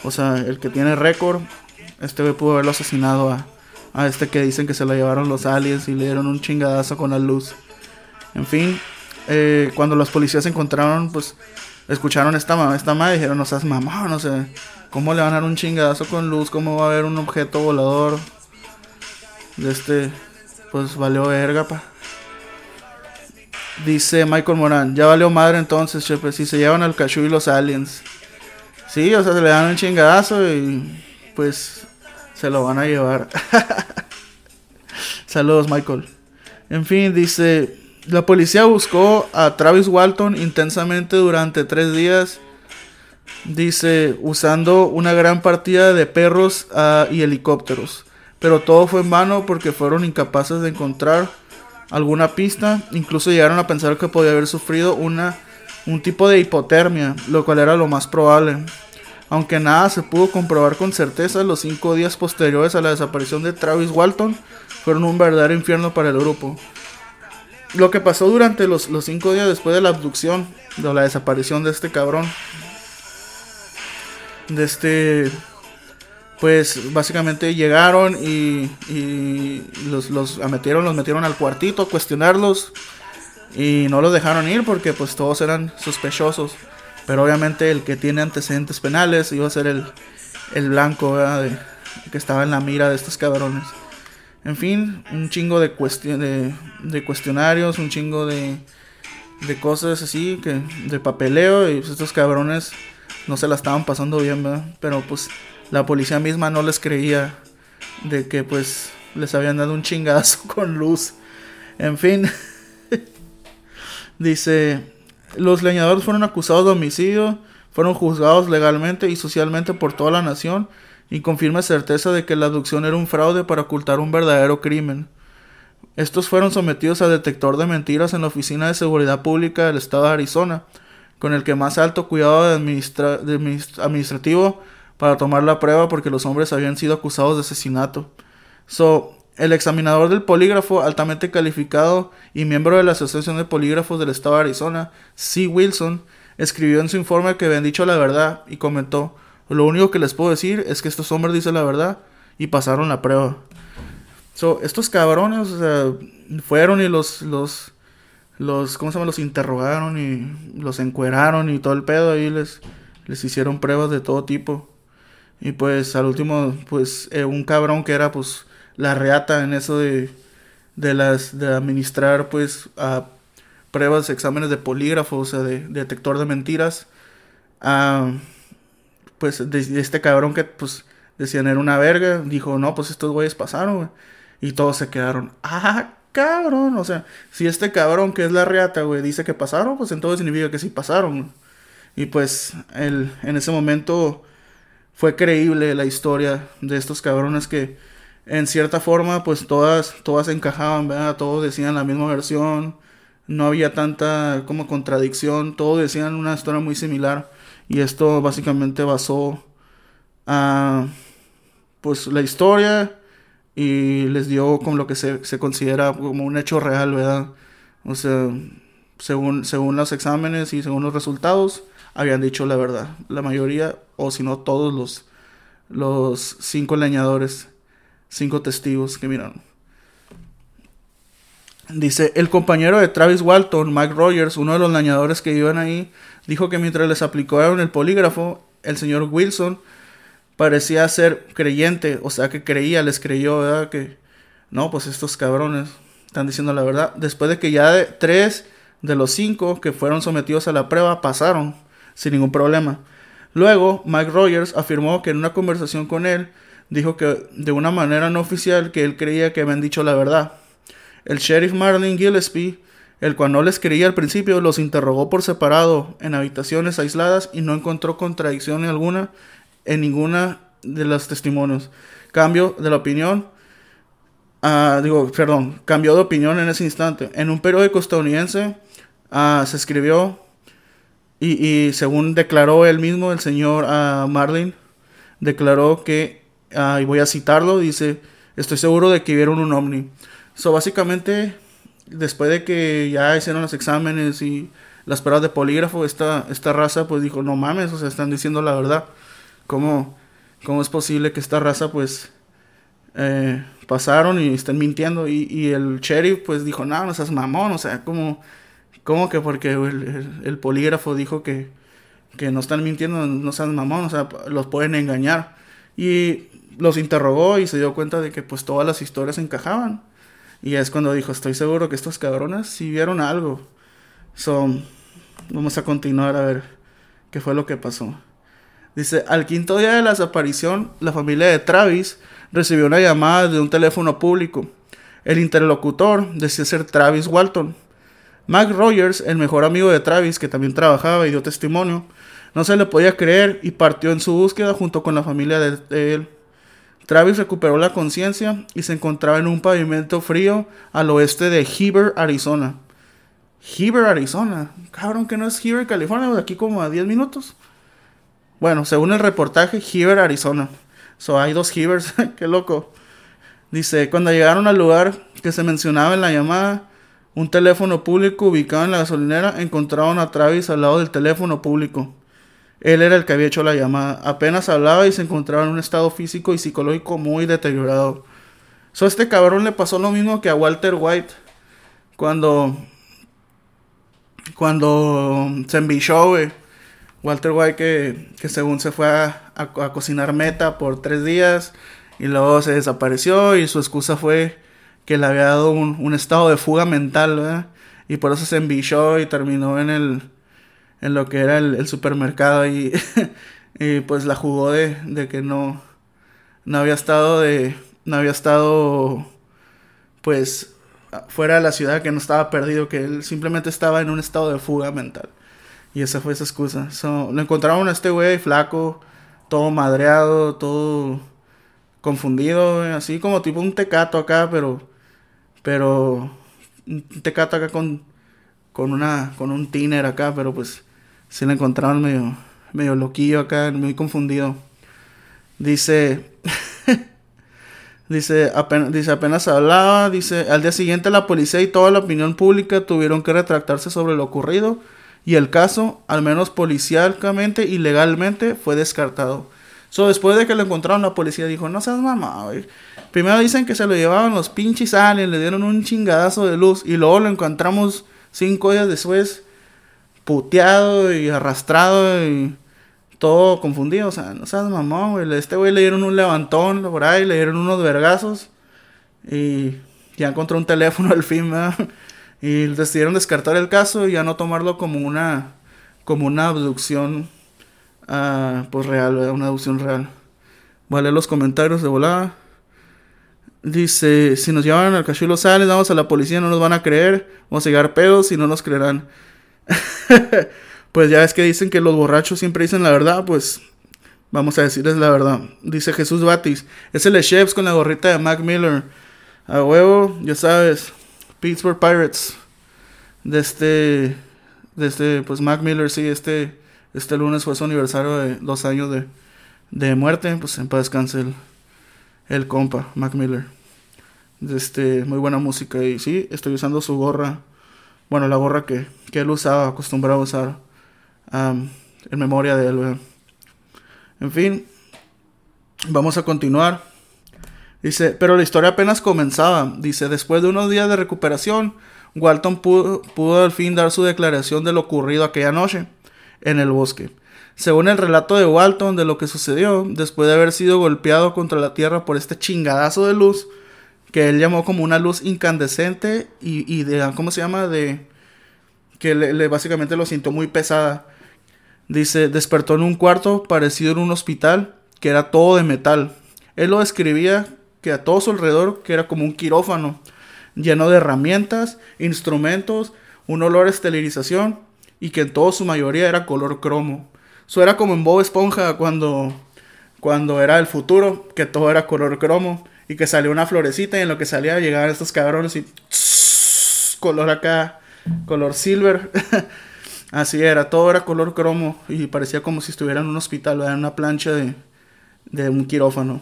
[SPEAKER 1] O sea, el que tiene récord, este pudo haberlo asesinado a, a este que dicen que se lo llevaron los aliens y le dieron un chingadazo con la luz. En fin, eh, cuando los policías se encontraron, pues escucharon esta, esta madre dijeron, no seas mamá, no sé, ¿cómo le van a dar un chingadazo con luz? ¿Cómo va a haber un objeto volador? De este, pues valió verga, pa. Dice Michael Moran, ya valió madre entonces, chefe, si se llevan al cachú y los aliens. Sí, o sea, se le dan un chingadazo y pues se lo van a llevar. Saludos, Michael. En fin, dice, la policía buscó a Travis Walton intensamente durante tres días. Dice, usando una gran partida de perros ah, y helicópteros. Pero todo fue en vano porque fueron incapaces de encontrar alguna pista, incluso llegaron a pensar que podía haber sufrido una, un tipo de hipotermia, lo cual era lo más probable. Aunque nada se pudo comprobar con certeza, los cinco días posteriores a la desaparición de Travis Walton fueron un verdadero infierno para el grupo. Lo que pasó durante los, los cinco días después de la abducción, de la desaparición de este cabrón, de este pues básicamente llegaron y, los, los metieron, los metieron al cuartito a cuestionarlos y no los dejaron ir porque pues todos eran sospechosos. Pero obviamente el que tiene antecedentes penales iba a ser el, el blanco de, que estaba en la mira de estos cabrones. En fin, un chingo de, de, de cuestionarios, un chingo de, de cosas así, que de papeleo y pues, estos cabrones no se la estaban pasando bien, ¿verdad? Pero pues la policía misma no les creía de que pues les habían dado un chingazo con luz. En fin, dice, los leñadores fueron acusados de homicidio, fueron juzgados legalmente y socialmente por toda la nación y con firme certeza de que la abducción era un fraude para ocultar un verdadero crimen. Estos fueron sometidos a detector de mentiras en la Oficina de Seguridad Pública del Estado de Arizona, con el que más alto cuidado administrativo para tomar la prueba porque los hombres habían sido acusados de asesinato. So, el examinador del polígrafo, altamente calificado y miembro de la Asociación de Polígrafos del Estado de Arizona, C. Wilson, escribió en su informe que habían dicho la verdad y comentó, lo único que les puedo decir es que estos hombres dicen la verdad y pasaron la prueba. So, estos cabrones, fueron y los, los, los, ¿cómo se llama? Los interrogaron y los encueraron y todo el pedo ahí les, les hicieron pruebas de todo tipo. Y pues al último, pues eh, un cabrón que era pues la reata en eso de, de las, de administrar pues a pruebas, exámenes de polígrafo, o sea, de, detector de mentiras. pues de, este cabrón que pues decían era una verga, dijo, no, pues estos güeyes pasaron, Y todos se quedaron, ah, cabrón. O sea, si este cabrón que es la reata, güey, dice que pasaron, pues entonces significa que sí pasaron. Y pues el, en ese momento fue creíble la historia de estos cabrones que en cierta forma pues todas, todas encajaban, ¿verdad? Todos decían la misma versión, no había tanta como contradicción, todos decían una historia muy similar y esto básicamente basó a pues la historia y les dio como lo que se, se considera como un hecho real, ¿verdad? O sea, según, según los exámenes y según los resultados, habían dicho la verdad. La mayoría, o si no todos los, los cinco leñadores, cinco testigos que miraron. Dice, el compañero de Travis Walton, Mike Rogers, uno de los leñadores que iban ahí, dijo que mientras les aplicaron el polígrafo, el señor Wilson parecía ser creyente, o sea que creía, les creyó, ¿verdad? Que no, pues estos cabrones están diciendo la verdad. Después de que ya de, tres de los cinco que fueron sometidos a la prueba pasaron sin ningún problema. Luego, Mike Rogers afirmó que en una conversación con él, dijo que de una manera no oficial que él creía que habían dicho la verdad. El sheriff Marlin Gillespie, el cual no les creía al principio, los interrogó por separado en habitaciones aisladas y no encontró contradicción alguna en ninguna de los testimonios. Cambio de la opinión, uh, digo, perdón, cambió de opinión en ese instante. En un periódico estadounidense uh, se escribió, y, y, según declaró él mismo, el señor uh, Marlin, declaró que, y voy a citarlo, dice, estoy seguro de que vieron un ovni. So, básicamente, después de que ya hicieron los exámenes y las pruebas de polígrafo, esta, esta raza pues dijo, no mames, o sea, están diciendo la verdad. ¿Cómo, cómo es posible que esta raza pues eh, pasaron y estén mintiendo? Y, el sheriff pues dijo, no, no seas mamón, o sea, ¿cómo, cómo que porque el, polígrafo dijo que, que no están mintiendo, no seas mamón, o sea, los pueden engañar. Y los interrogó y se dio cuenta de que pues todas las historias encajaban. Y es cuando dijo, estoy seguro que estos cabrones sí vieron algo. So, vamos a continuar a ver qué fue lo que pasó. Dice, al quinto día de la desaparición, la familia de Travis recibió una llamada de un teléfono público. El interlocutor decía ser Travis Walton. Mac Rogers, el mejor amigo de Travis, que también trabajaba y dio testimonio, no se le podía creer y partió en su búsqueda junto con la familia de, él. Travis recuperó la conciencia y se encontraba en un pavimento frío al oeste de Heber, Arizona. Heber, Arizona. Cabrón, que no es Heber, California, de aquí como a 10 minutos. Bueno, según el reportaje, Heber, Arizona. So, hay dos Hebers, qué loco. Dice, cuando llegaron al lugar que se mencionaba en la llamada, un teléfono público ubicado en la gasolinera, encontraron a Travis al lado del teléfono público. Él era el que había hecho la llamada. Apenas hablaba y se encontraba en un estado físico y psicológico muy deteriorado. So, a este cabrón le pasó lo mismo que a Walter White cuando cuando se envició, güey Walter White que, según se fue a, cocinar meta por tres días y luego se desapareció y su excusa fue que le había dado un, estado de fuga mental, ¿verdad? Y por eso se envició y terminó en el en lo que era el, supermercado y, y, pues la jugó de, de que no no había estado de no había estado pues fuera de la ciudad que no estaba perdido que él simplemente estaba en un estado de fuga mental y esa fue esa excusa. lo encontraron a este güey flaco, todo madreado, todo confundido, así como tipo un tecato acá, pero pero un tecato acá con con una con un tiner acá, pero pues se lo encontraron medio medio loquillo acá, muy confundido. Dice Dice apenas, dice, apenas hablaba, dice, al día siguiente la policía y toda la opinión pública tuvieron que retractarse sobre lo ocurrido y el caso, al menos policialmente y legalmente, fue descartado. So, después de que lo encontraron, la policía dijo, no seas mamá, güey. Primero dicen que se lo llevaban los pinches aliens, le dieron un chingadazo de luz y luego lo encontramos cinco días después puteado y arrastrado y todo confundido. O sea, no seas mamón, güey. Este güey le dieron un levantón por ahí, le dieron unos vergazos. Y ya encontró un teléfono al fin, ¿verdad? Y decidieron descartar el caso y ya no tomarlo como una, como una abducción, uh, pues real, Una abducción real. Leer los comentarios de volada. Dice, si nos llevan al cachulo sales, vamos a la policía, no nos van a creer. Vamos a llegar pedos y no nos creerán. pues ya es que dicen que los borrachos siempre dicen la verdad, pues vamos a decirles la verdad. Dice Jesús Batis, es el Chefs con la gorrita de Mac Miller. A huevo, ya sabes, Pittsburgh Pirates. De este, de este, pues Mac Miller, sí, este, este lunes fue su aniversario de dos años de, de muerte. Pues en paz descanse el, el compa, Mac Miller. Este, muy buena música y sí, estoy usando su gorra bueno, la gorra que, que él usaba, acostumbrado a usar en memoria de él. En fin, vamos a continuar. Dice, pero la historia apenas comenzaba. Dice, después de unos días de recuperación, Walton pudo, pudo al fin dar su declaración de lo ocurrido aquella noche en el bosque. Según el relato de Walton de lo que sucedió, después de haber sido golpeado contra la tierra por este chingadazo de luz, que él llamó como una luz incandescente y, de, ¿cómo se llama? De, que le, básicamente lo sintió muy pesada. Dice, despertó en un cuarto parecido en un hospital, que era todo de metal. Él lo describía que a todo su alrededor, que era como un quirófano, lleno de herramientas, instrumentos, un olor a esterilización, y que en toda su mayoría era color cromo. Eso era como en Bob Esponja cuando, cuando era el futuro, que todo era color cromo y que salió una florecita y en lo que salía llegaban estos cabrones y color acá, color silver. Así era, todo era color cromo y parecía como si estuviera en un hospital, en una plancha de, de un quirófano.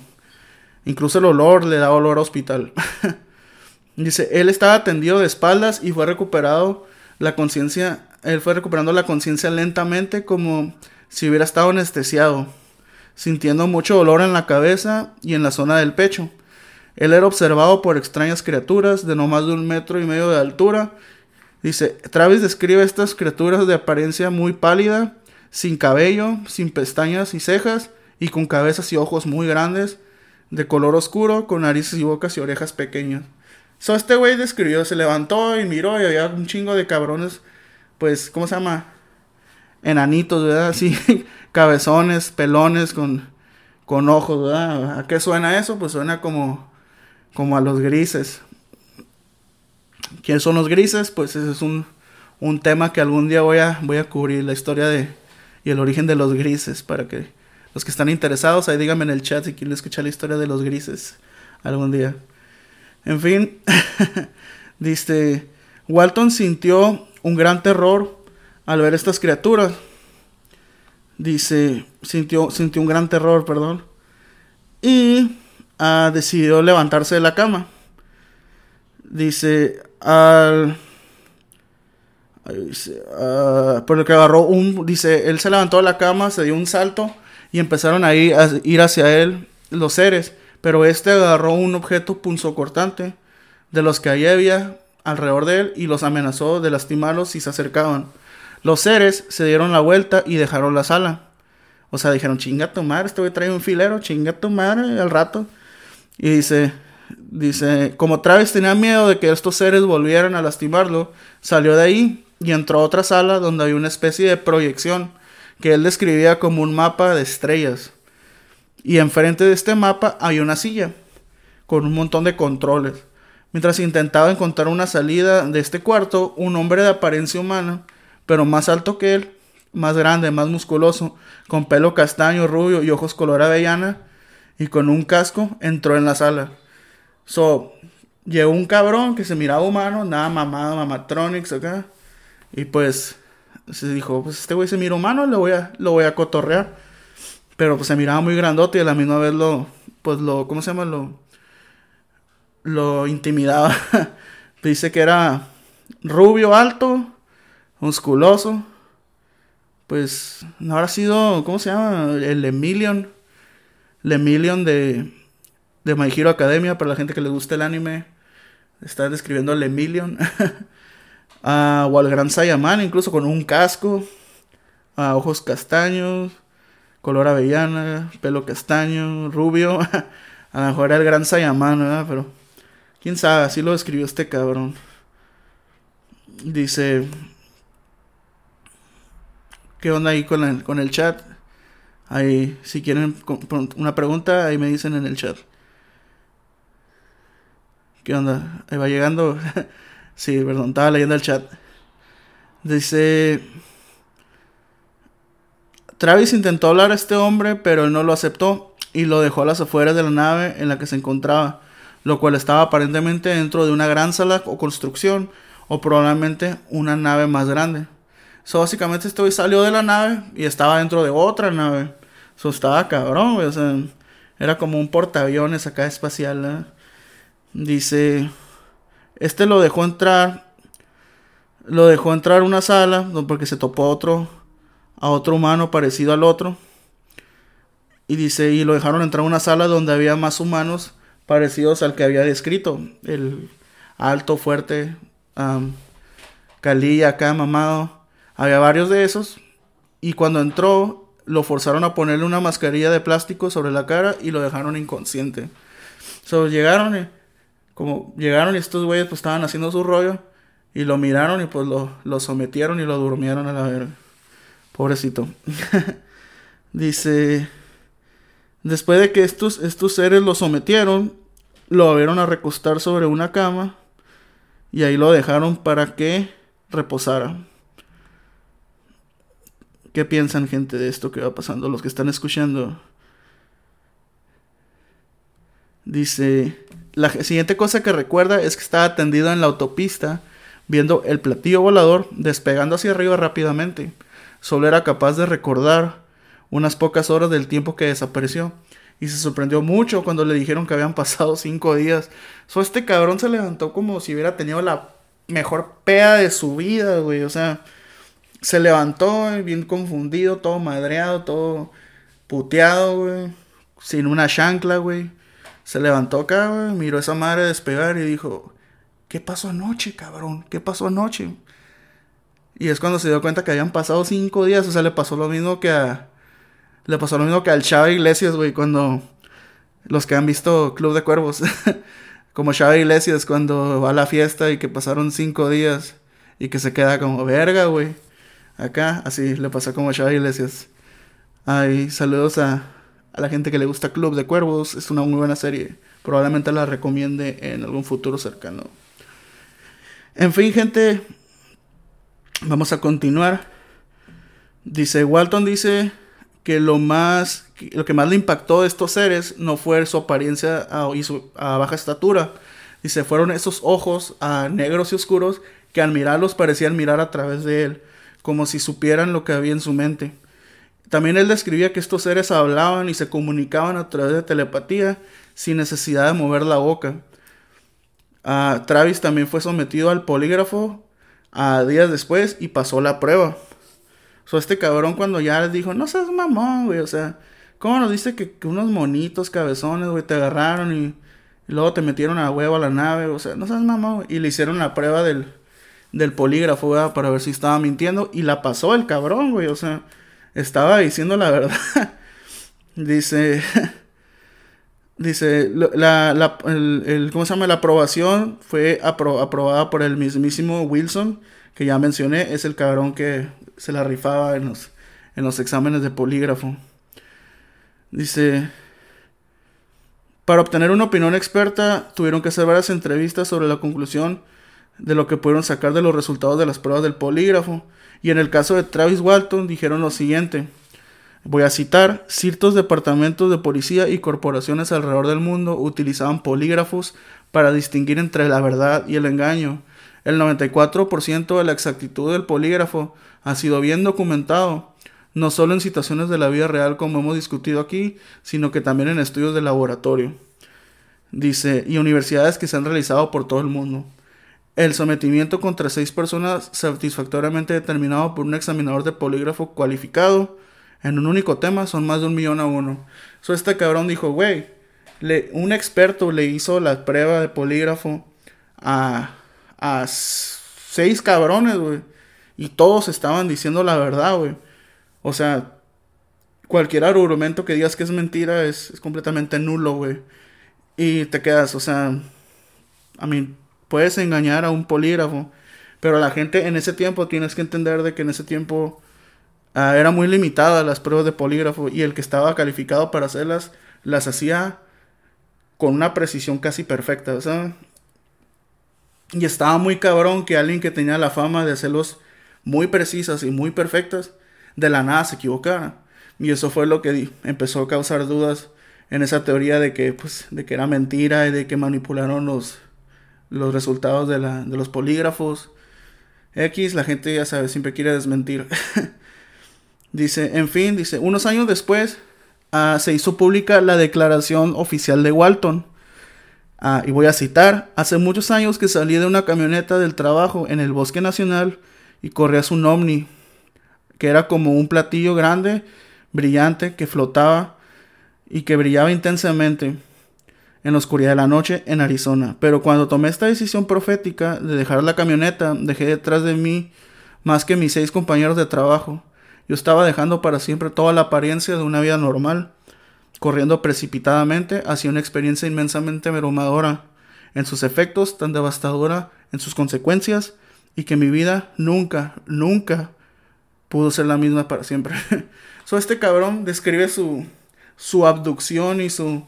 [SPEAKER 1] Incluso el olor le daba olor a hospital. Dice, él estaba atendido de espaldas y fue recuperado la conciencia, él fue recuperando la conciencia lentamente como si hubiera estado anestesiado, sintiendo mucho dolor en la cabeza y en la zona del pecho. Él era observado por extrañas criaturas de no más de un metro y medio de altura. Dice, Travis describe estas criaturas de apariencia muy pálida, sin cabello, sin pestañas y cejas, y con cabezas y ojos muy grandes, de color oscuro, con narices y bocas y orejas pequeñas. So, este güey describió, se levantó y miró y había un chingo de cabrones, pues, ¿cómo se llama? Enanitos, ¿verdad? Así, cabezones, pelones, con, con ojos, ¿verdad? ¿A qué suena eso? Pues suena como como a los grises. ¿Quiénes son los grises? Pues ese es un, un tema que algún día voy a, voy a cubrir, la historia de y el origen de los grises, para que los que están interesados, ahí díganme en el chat si quieren escuchar la historia de los grises algún día. En fin, dice, Walton sintió un gran terror al ver estas criaturas. Dice, sintió, sintió un gran terror, perdón. Y decidió levantarse de la cama. Dice, al... Por lo que agarró un, dice, él se levantó de la cama, se dio un salto y empezaron a ir, a ir hacia él los seres, pero este agarró un objeto punzocortante de los que ahí había alrededor de él y los amenazó de lastimarlos si se acercaban. Los seres se dieron la vuelta y dejaron la sala. O sea, dijeron, chinga tu madre, este güey trae un filero, chinga tu madre al rato. Y dice, dice, como Travis tenía miedo de que estos seres volvieran a lastimarlo, salió de ahí y entró a otra sala donde había una especie de proyección que él describía como un mapa de estrellas. Y enfrente de este mapa hay una silla con un montón de controles. Mientras intentaba encontrar una salida de este cuarto, un hombre de apariencia humana, pero más alto que él, más grande, más musculoso, con pelo castaño, rubio y ojos color avellana, y con un casco entró en la sala. So, llegó un cabrón que se miraba humano, nada mamado, mamatronics acá. Y pues se dijo, pues este güey se mira humano, lo voy a, lo voy a cotorrear. Pero pues se miraba muy grandote y a la misma vez lo, pues lo, ¿cómo se llama? Lo, lo intimidaba. Dice que era rubio, alto, musculoso. Pues no habrá sido, ¿cómo se llama? El Emilion. El Emilion de, de My Hero Academia, para la gente que le gusta el anime. Está describiendo el Emilion. O al Gran Saiyaman, incluso con un casco. ojos castaños. Color avellana. Pelo castaño. Rubio. A lo mejor era el Gran Saiyaman, ¿verdad? Pero. Quién sabe, así lo describió este cabrón. Dice. ¿Qué onda ahí con el, con el chat? Ahí, si quieren una pregunta, ahí me dicen en el chat. ¿Qué onda? Ahí va llegando. sí, perdón, estaba leyendo el chat. Dice. Travis intentó hablar a este hombre, pero él no lo aceptó y lo dejó a las afueras de la nave en la que se encontraba, lo cual estaba aparentemente dentro de una gran sala o construcción, o probablemente una nave más grande. So, básicamente este salió de la nave y estaba dentro de otra nave. So, estaba cabrón, O sea, era como un portaaviones acá espacial. Dice, este lo dejó entrar, lo dejó entrar una sala porque se topó a otro, a otro humano parecido al otro. Y dice, y lo dejaron entrar a una sala donde había más humanos parecidos al que había descrito. El alto, fuerte, um, calilla acá, mamado. Había varios de esos. Y cuando entró, lo forzaron a ponerle una mascarilla de plástico sobre la cara y lo dejaron inconsciente. So, llegaron y como llegaron y estos güeyes pues estaban haciendo su rollo y lo miraron y pues lo, lo sometieron y lo durmieron a la verga. Pobrecito. Dice, después de que estos, estos seres lo sometieron, lo vieron a recostar sobre una cama y ahí lo dejaron para que reposara. ¿Qué piensan gente de esto que va pasando? Los que están escuchando. Dice, la siguiente cosa que recuerda es que estaba tendido en la autopista viendo el platillo volador despegando hacia arriba rápidamente. Solo era capaz de recordar unas pocas horas del tiempo que desapareció. Y se sorprendió mucho cuando le dijeron que habían pasado cinco días. So, este cabrón se levantó como si hubiera tenido la mejor pea de su vida, güey. O sea, se levantó bien confundido, todo madreado, todo puteado, güey. Sin una chancla, güey. Se levantó acá, güey, miró a esa madre despegar y dijo, ¿qué pasó anoche, cabrón? ¿Qué pasó anoche? Y es cuando se dio cuenta que habían pasado cinco días, o sea, le pasó lo mismo que a... Le pasó lo mismo que al Chava Iglesias, güey, cuando... Los que han visto Club de Cuervos. como Chava Iglesias cuando va a la fiesta y que pasaron cinco días y que se queda como verga, güey. Acá, así le pasó como Chava Iglesias. Ay, saludos a, a la gente que le gusta Club de Cuervos. Es una muy buena serie. Probablemente la recomiende en algún futuro cercano. En fin, gente. Vamos a continuar. Dice, Walton dice que lo más, lo que más le impactó a estos seres no fue su apariencia a, y su, a baja estatura. Dice, fueron esos ojos a negros y oscuros que al mirarlos parecían mirar a través de él, como si supieran lo que había en su mente. También él describía que estos seres hablaban y se comunicaban a través de telepatía sin necesidad de mover la boca. Uh, Travis también fue sometido al polígrafo a días después y pasó la prueba. So, este cabrón cuando ya les dijo, no seas mamón, güey, o sea, ¿cómo nos dice que, unos monitos cabezones, güey, te agarraron y, luego te metieron a huevo a la nave? O sea, no seas mamón, Y le hicieron la prueba del, del polígrafo, güey, para ver si estaba mintiendo y la pasó el cabrón, güey, o sea estaba diciendo la verdad. dice, dice, la, la, el, ¿cómo se llama? La aprobación fue aprobada por el mismísimo Wilson, que ya mencioné, es el cabrón que se la rifaba en los, en los exámenes de polígrafo. Dice, para obtener una opinión experta, tuvieron que hacer varias entrevistas sobre la conclusión de lo que pudieron sacar de los resultados de las pruebas del polígrafo. Y en el caso de Travis Walton dijeron lo siguiente. Voy a citar, ciertos departamentos de policía y corporaciones alrededor del mundo utilizaban polígrafos para distinguir entre la verdad y el engaño. El 94% de la exactitud del polígrafo ha sido bien documentado, no solo en situaciones de la vida real como hemos discutido aquí, sino que también en estudios de laboratorio. Dice, y universidades que se han realizado por todo el mundo. El sometimiento contra seis personas satisfactoriamente determinado por un examinador de polígrafo cualificado en un único tema son más de un millón a uno. So, este cabrón dijo, güey, un experto le hizo la prueba de polígrafo a, a seis cabrones, güey. Y todos estaban diciendo la verdad, güey. O sea, cualquier argumento que digas que es mentira es, completamente nulo, güey. Y te quedas, o sea, a mí, puedes engañar a un polígrafo. Pero la gente en ese tiempo tienes que entender de que en ese tiempo uh, era muy limitada las pruebas de polígrafo y el que estaba calificado para hacerlas las hacía con una precisión casi perfecta, o sea, y estaba muy cabrón que alguien que tenía la fama de hacerlos muy precisas y muy perfectas, de la nada se equivocara. Y eso fue lo que empezó a causar dudas en esa teoría de que, pues, de que era mentira y de que manipularon los, los resultados de, la, de los polígrafos. X, la gente ya sabe, siempre quiere desmentir. dice, en fin, dice, unos años después uh, se hizo pública la declaración oficial de Walton Ah, y voy a citar, hace muchos años que salí de una camioneta del trabajo en el Bosque Nacional y corrías un ovni, que era como un platillo grande, brillante, que flotaba y que brillaba intensamente en la oscuridad de la noche en Arizona. Pero cuando tomé esta decisión profética de dejar la camioneta, dejé detrás de mí más que mis seis compañeros de trabajo. Yo estaba dejando para siempre toda la apariencia de una vida normal corriendo precipitadamente hacia una experiencia inmensamente abrumadora en sus efectos, tan devastadora en sus consecuencias, y que mi vida nunca, nunca pudo ser la misma para siempre. so, este cabrón describe su, su abducción y su,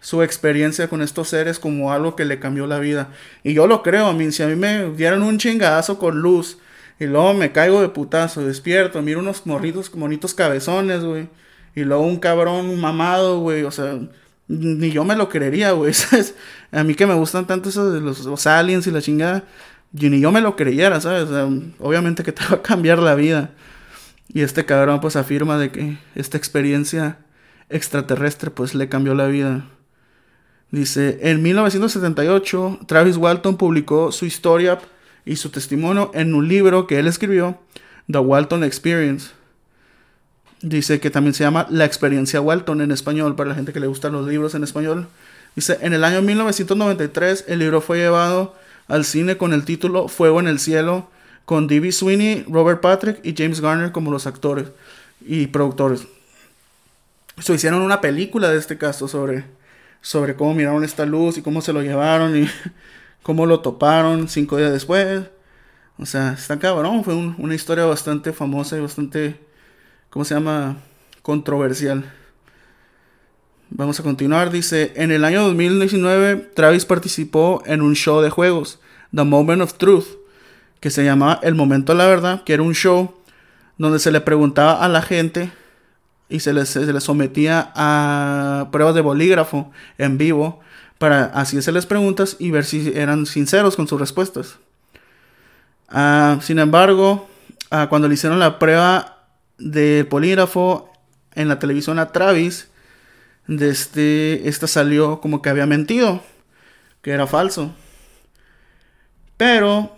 [SPEAKER 1] su experiencia con estos seres como algo que le cambió la vida. Y yo lo creo, a mí, si a mí me dieran un chingadazo con luz y luego me caigo de putazo, despierto, miro unos morritos, bonitos cabezones, güey y luego un cabrón mamado, güey, o sea, ni yo me lo creería, güey. A mí que me gustan tanto esos de los, aliens y la chingada, ni yo me lo creyera, ¿sabes? Obviamente que te va a cambiar la vida. Y este cabrón pues afirma de que esta experiencia extraterrestre pues le cambió la vida. Dice, en 1978 Travis Walton publicó su historia y su testimonio en un libro que él escribió, The Walton Experience. Dice que también se llama La experiencia Walton en español, para la gente que le gustan los libros en español. Dice, en el año 1993 el libro fue llevado al cine con el título Fuego en el Cielo, con D.B. Sweeney, Robert Patrick y James Garner como los actores y productores. Se hicieron una película de este caso sobre, sobre cómo miraron esta luz y cómo se lo llevaron y cómo lo toparon cinco días después. O sea, está cabrón, fue una historia bastante famosa y bastante ¿cómo se llama? Controversial. Vamos a continuar. Dice, en el año 2019, Travis participó en un show de juegos, The Moment of Truth, que se llamaba El Momento de la Verdad, que era un show donde se le preguntaba a la gente y se les, se sometía a pruebas de bolígrafo en vivo para así hacerles preguntas y ver si eran sinceros con sus respuestas. Ah, sin embargo, ah, cuando le hicieron la prueba de polígrafo en la televisión a Travis, este, esta salió como que había mentido, que era falso. Pero,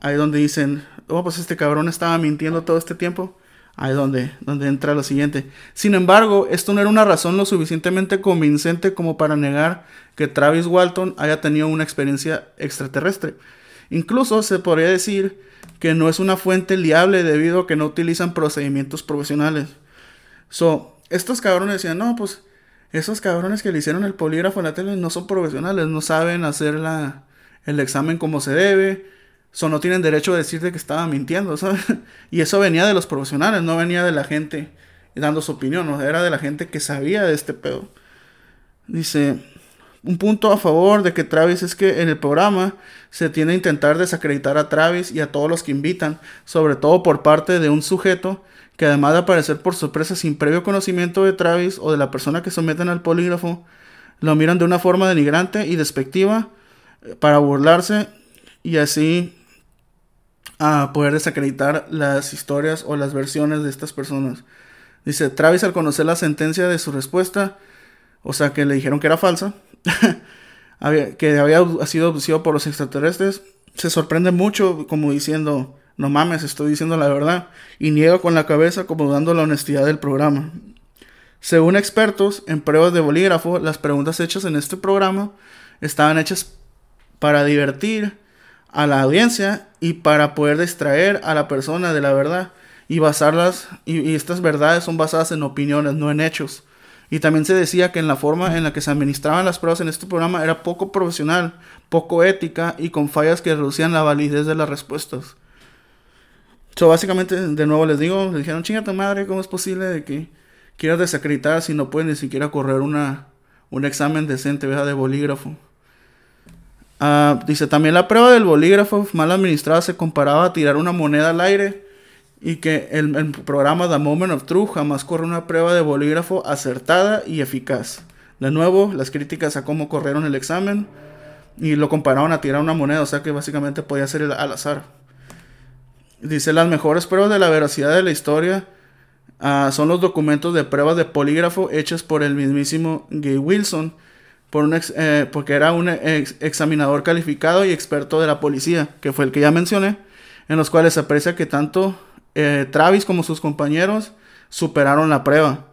[SPEAKER 1] ahí donde dicen, oh, pues este cabrón estaba mintiendo todo este tiempo. Ahí donde, donde entra lo siguiente. Sin embargo, esto no era una razón lo suficientemente convincente como para negar que Travis Walton haya tenido una experiencia extraterrestre. Incluso se podría decir que no es una fuente liable debido a que no utilizan procedimientos profesionales. So, estos cabrones decían, no, pues esos cabrones que le hicieron el polígrafo en la tele no son profesionales, no saben hacer la, el examen como se debe, so, no tienen derecho a decirte que estaba mintiendo, ¿sabes? Y eso venía de los profesionales, no venía de la gente dando su opinión, era de la gente que sabía de este pedo. Dice, un punto a favor de que Travis es que en el programa se tiende a intentar desacreditar a Travis y a todos los que invitan, sobre todo por parte de un sujeto que además de aparecer por sorpresa sin previo conocimiento de Travis o de la persona que someten al polígrafo, lo miran de una forma denigrante y despectiva eh, para burlarse y así a poder desacreditar las historias o las versiones de estas personas. Dice, Travis al conocer la sentencia de su respuesta, o sea que le dijeron que era falsa, que había sido abducido por los extraterrestres, se sorprende mucho como diciendo, no mames, estoy diciendo la verdad, y niega con la cabeza como dando la honestidad del programa. Según expertos en pruebas de bolígrafo, las preguntas hechas en este programa estaban hechas para divertir a la audiencia y para poder distraer a la persona de la verdad y basarlas, y, estas verdades son basadas en opiniones, no en hechos. Y también se decía que en la forma en la que se administraban las pruebas en este programa era poco profesional, poco ética y con fallas que reducían la validez de las respuestas. So, básicamente, de nuevo les digo, le dijeron, chinga tu madre, ¿cómo es posible de que quieras desacreditar si no puedes ni siquiera correr una, un examen decente, ¿verdad? De bolígrafo. Ah, dice, también la prueba del bolígrafo mal administrada se comparaba a tirar una moneda al aire y que el, el, programa The Moment of Truth jamás corre una prueba de bolígrafo acertada y eficaz. De nuevo, las críticas a cómo corrieron el examen y lo compararon a tirar una moneda, o sea que básicamente podía ser al azar. Dice, las mejores pruebas de la veracidad de la historia ah, son los documentos de pruebas de polígrafo hechos por el mismísimo Gay Wilson, por un eh, porque era un examinador calificado y experto de la policía, que fue el que ya mencioné, en los cuales se aprecia que tanto eh, Travis como sus compañeros superaron la prueba.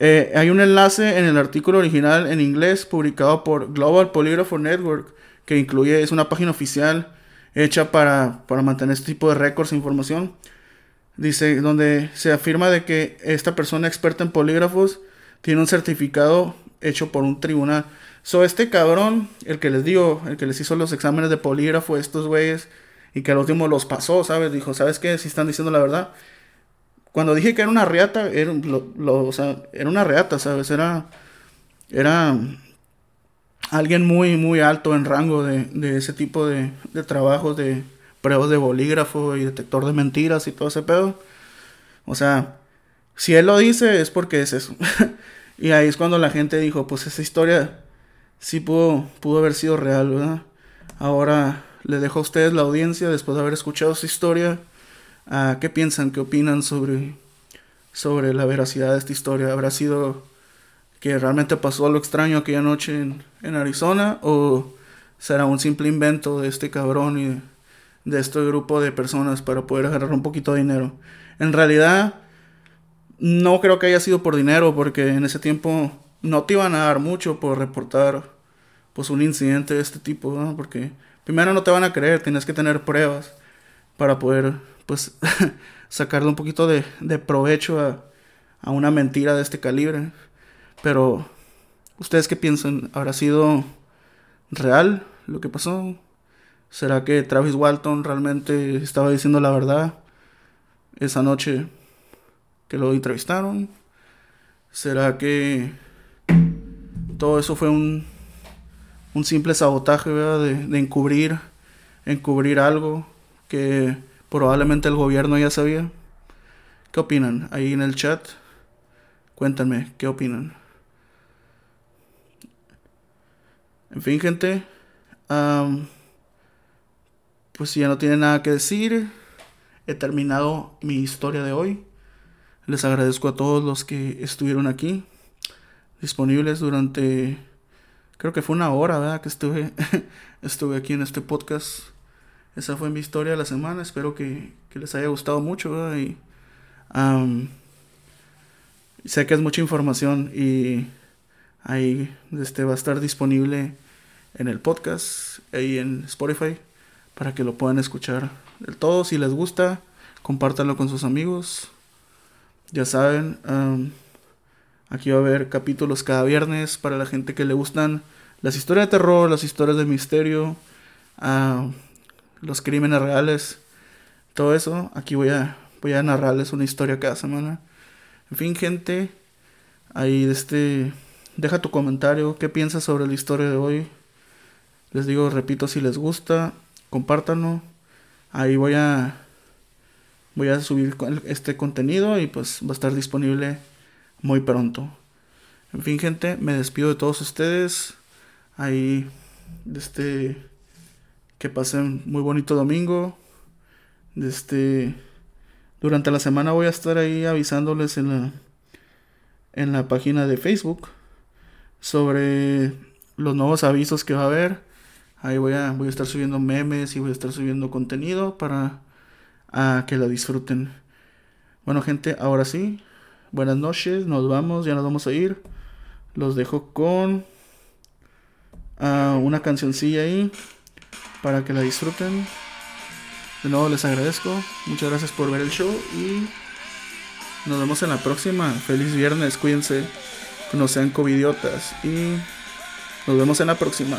[SPEAKER 1] Eh, hay un enlace en el artículo original en inglés publicado por Global Polygraph Network, que incluye, es una página oficial hecha para, para mantener este tipo de récords e información. Dice, donde se afirma de que esta persona experta en polígrafos tiene un certificado hecho por un tribunal. So, este cabrón, el que les digo, el que les hizo los exámenes de polígrafo a estos güeyes y que al último los pasó, ¿sabes? Dijo, ¿sabes qué? Si están diciendo la verdad. Cuando dije que era una reata, lo, o sea, era una reata, ¿sabes? Era, era alguien muy, muy alto en rango de, de ese tipo de, de trabajos, de pruebas de bolígrafo y detector de mentiras y todo ese pedo. O sea, si él lo dice es porque es eso. Y ahí es cuando la gente dijo, pues esa historia sí pudo, pudo haber sido real, ¿verdad? Ahora le dejo a ustedes la audiencia, después de haber escuchado esa historia, qué piensan, qué opinan sobre, sobre la veracidad de esta historia. ¿Habrá sido que realmente pasó algo extraño aquella noche en, en Arizona? ¿O será un simple invento de este cabrón y de este grupo de personas para poder agarrar un poquito de dinero? En realidad no creo que haya sido por dinero, porque en ese tiempo no te iban a dar mucho por reportar pues un incidente de este tipo, ¿no? Porque primero no te van a creer, tienes que tener pruebas para poder pues sacarle un poquito de, de provecho a, a, una mentira de este calibre. Pero, ¿ustedes qué piensan? ¿Habrá sido real lo que pasó? ¿Será que Travis Walton realmente estaba diciendo la verdad esa noche? que lo entrevistaron? ¿Será que todo eso fue un, un simple sabotaje De, de, encubrir, encubrir algo que probablemente el gobierno ya sabía? ¿Qué opinan? Ahí en el chat, cuéntenme, ¿qué opinan? En fin, gente, pues ya no tiene nada que decir, he terminado mi historia de hoy. Les agradezco a todos los que estuvieron aquí, disponibles durante, creo que fue una hora, ¿verdad? Que estuve, estuve aquí en este podcast. Esa fue mi historia de la semana. Espero que, les haya gustado mucho, ¿verdad? Y sé que es mucha información y ahí este, va a estar disponible en el podcast, ahí en Spotify, para que lo puedan escuchar del todo. Si les gusta, compártanlo con sus amigos. Ya saben, aquí va a haber capítulos cada viernes para la gente que le gustan las historias de terror, las historias de misterio, los crímenes reales, todo eso. Aquí voy a, voy a narrarles una historia cada semana. En fin, gente, ahí este, deja tu comentario, qué piensas sobre la historia de hoy. Les digo, repito, si les gusta, compártanlo. Ahí voy a voy a subir este contenido y pues va a estar disponible muy pronto. En fin, gente, me despido de todos ustedes. Ahí, este, que pasen muy bonito domingo. Este, durante la semana voy a estar ahí avisándoles en la, en la página de Facebook sobre los nuevos avisos que va a haber. Ahí voy a, voy a estar subiendo memes y voy a estar subiendo contenido para que lo disfruten. Bueno, gente, ahora sí. Buenas noches, nos vamos, ya nos vamos a ir. Los dejo con uh, una cancioncilla ahí para que la disfruten. De nuevo les agradezco. Muchas gracias por ver el show y nos vemos en la próxima. Feliz viernes, cuídense. No sean covidiotas y nos vemos en la próxima.